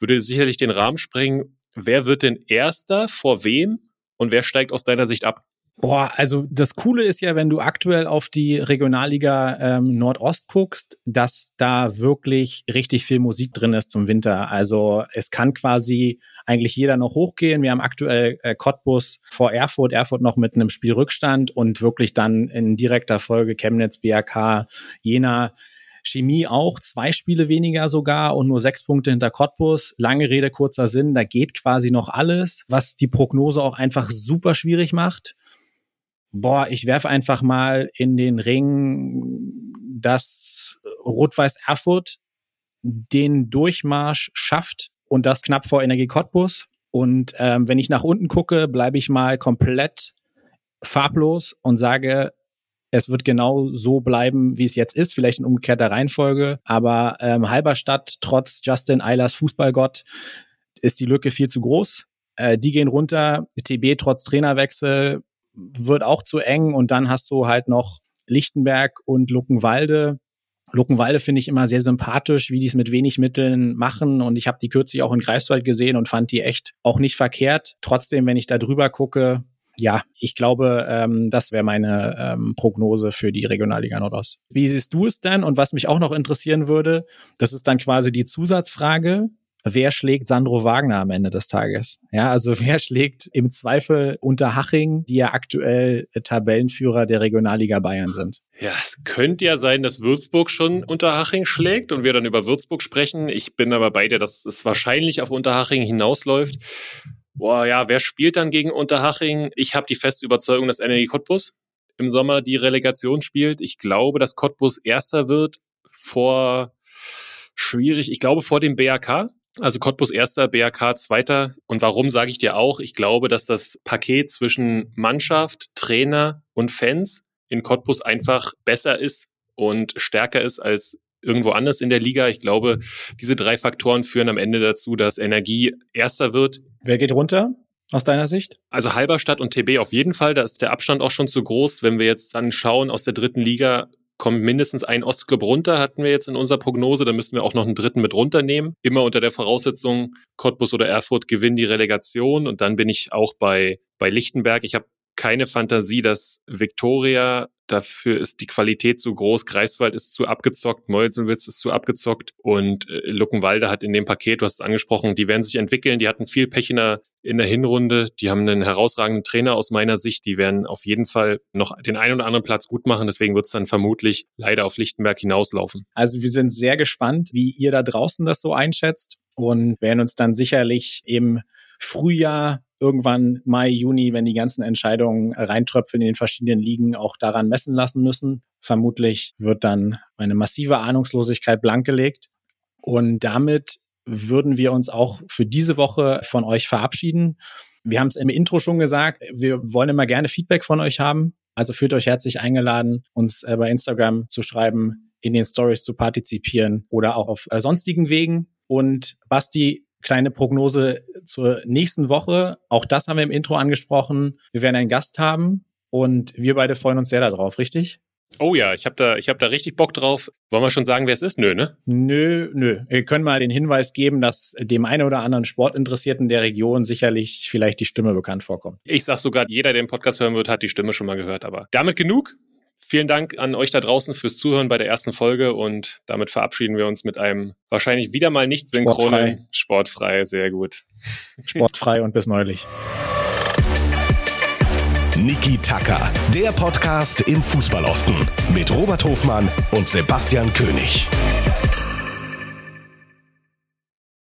würde sicherlich den Rahmen sprengen. Wer wird denn Erster? Vor wem? Und wer steigt aus deiner Sicht ab? Boah, also das Coole ist ja, wenn du aktuell auf die Regionalliga ähm, Nordost guckst, dass da wirklich richtig viel Musik drin ist zum Winter. Also es kann quasi eigentlich jeder noch hochgehen. Wir haben aktuell äh, Cottbus vor Erfurt, Erfurt noch mit einem Spielrückstand und wirklich dann in direkter Folge Chemnitz, BRK, Jena. Chemie auch, zwei Spiele weniger sogar und nur sechs Punkte hinter Cottbus. Lange Rede, kurzer Sinn, da geht quasi noch alles, was die Prognose auch einfach super schwierig macht boah, ich werfe einfach mal in den Ring, dass Rot-Weiß Erfurt den Durchmarsch schafft und das knapp vor Energie Cottbus. Und ähm, wenn ich nach unten gucke, bleibe ich mal komplett farblos und sage, es wird genau so bleiben, wie es jetzt ist, vielleicht in umgekehrter Reihenfolge. Aber ähm, Halberstadt, trotz Justin Eilers Fußballgott, ist die Lücke viel zu groß. Äh, die gehen runter. TB trotz Trainerwechsel wird auch zu eng und dann hast du halt noch Lichtenberg und Luckenwalde. Luckenwalde finde ich immer sehr sympathisch, wie die es mit wenig Mitteln machen. Und ich habe die kürzlich auch in Greifswald gesehen und fand die echt auch nicht verkehrt. Trotzdem, wenn ich da drüber gucke, ja, ich glaube, ähm, das wäre meine ähm, Prognose für die Regionalliga Nordost. Wie siehst du es denn? Und was mich auch noch interessieren würde, das ist dann quasi die Zusatzfrage wer schlägt Sandro Wagner am Ende des Tages? Ja, also wer schlägt im Zweifel Unterhaching, die ja aktuell Tabellenführer der Regionalliga Bayern sind? Ja, es könnte ja sein, dass Würzburg schon Unterhaching schlägt und wir dann über Würzburg sprechen. Ich bin aber bei dir, dass es wahrscheinlich auf Unterhaching hinausläuft. Boah, ja, wer spielt dann gegen Unterhaching? Ich habe die feste Überzeugung, dass Energie Cottbus im Sommer die Relegation spielt. Ich glaube, dass Cottbus Erster wird vor schwierig. Ich glaube vor dem BRK. Also Cottbus erster, BRK zweiter. Und warum sage ich dir auch? Ich glaube, dass das Paket zwischen Mannschaft, Trainer und Fans in Cottbus einfach besser ist und stärker ist als irgendwo anders in der Liga. Ich glaube, diese drei Faktoren führen am Ende dazu, dass Energie erster wird. Wer geht runter? Aus deiner Sicht? Also Halberstadt und TB auf jeden Fall. Da ist der Abstand auch schon zu groß. Wenn wir jetzt dann schauen, aus der dritten Liga kommt mindestens ein Ostclub runter, hatten wir jetzt in unserer Prognose. Da müssen wir auch noch einen dritten mit runternehmen. Immer unter der Voraussetzung, Cottbus oder Erfurt gewinnen die Relegation. Und dann bin ich auch bei, bei Lichtenberg. Ich habe keine Fantasie, dass Viktoria, dafür ist die Qualität zu groß, Greifswald ist zu abgezockt, Meuselwitz ist zu abgezockt und äh, Luckenwalde hat in dem Paket, du hast es angesprochen, die werden sich entwickeln, die hatten viel Pech in der, in der Hinrunde, die haben einen herausragenden Trainer aus meiner Sicht, die werden auf jeden Fall noch den einen oder anderen Platz gut machen, deswegen wird es dann vermutlich leider auf Lichtenberg hinauslaufen. Also wir sind sehr gespannt, wie ihr da draußen das so einschätzt und werden uns dann sicherlich im Frühjahr irgendwann Mai, Juni, wenn die ganzen Entscheidungen reintröpfeln in den verschiedenen Ligen, auch daran messen lassen müssen. Vermutlich wird dann eine massive Ahnungslosigkeit blankgelegt. Und damit würden wir uns auch für diese Woche von euch verabschieden. Wir haben es im Intro schon gesagt, wir wollen immer gerne Feedback von euch haben. Also fühlt euch herzlich eingeladen, uns äh, bei Instagram zu schreiben, in den Stories zu partizipieren oder auch auf äh, sonstigen Wegen. Und Basti, kleine Prognose zur nächsten Woche. Auch das haben wir im Intro angesprochen. Wir werden einen Gast haben und wir beide freuen uns sehr darauf, richtig? Oh ja, ich habe da, ich hab da richtig Bock drauf. Wollen wir schon sagen, wer es ist? Nö, ne? Nö, nö. Wir können mal den Hinweis geben, dass dem einen oder anderen Sportinteressierten der Region sicherlich vielleicht die Stimme bekannt vorkommt. Ich sag sogar, jeder, der den Podcast hören wird, hat die Stimme schon mal gehört. Aber damit genug. Vielen Dank an euch da draußen fürs Zuhören bei der ersten Folge und damit verabschieden wir uns mit einem wahrscheinlich wieder mal nicht synchronen Sportfrei, Sportfrei sehr gut. Sportfrei und bis neulich. Niki Tacker, der Podcast im Fußballosten mit Robert Hofmann und Sebastian König.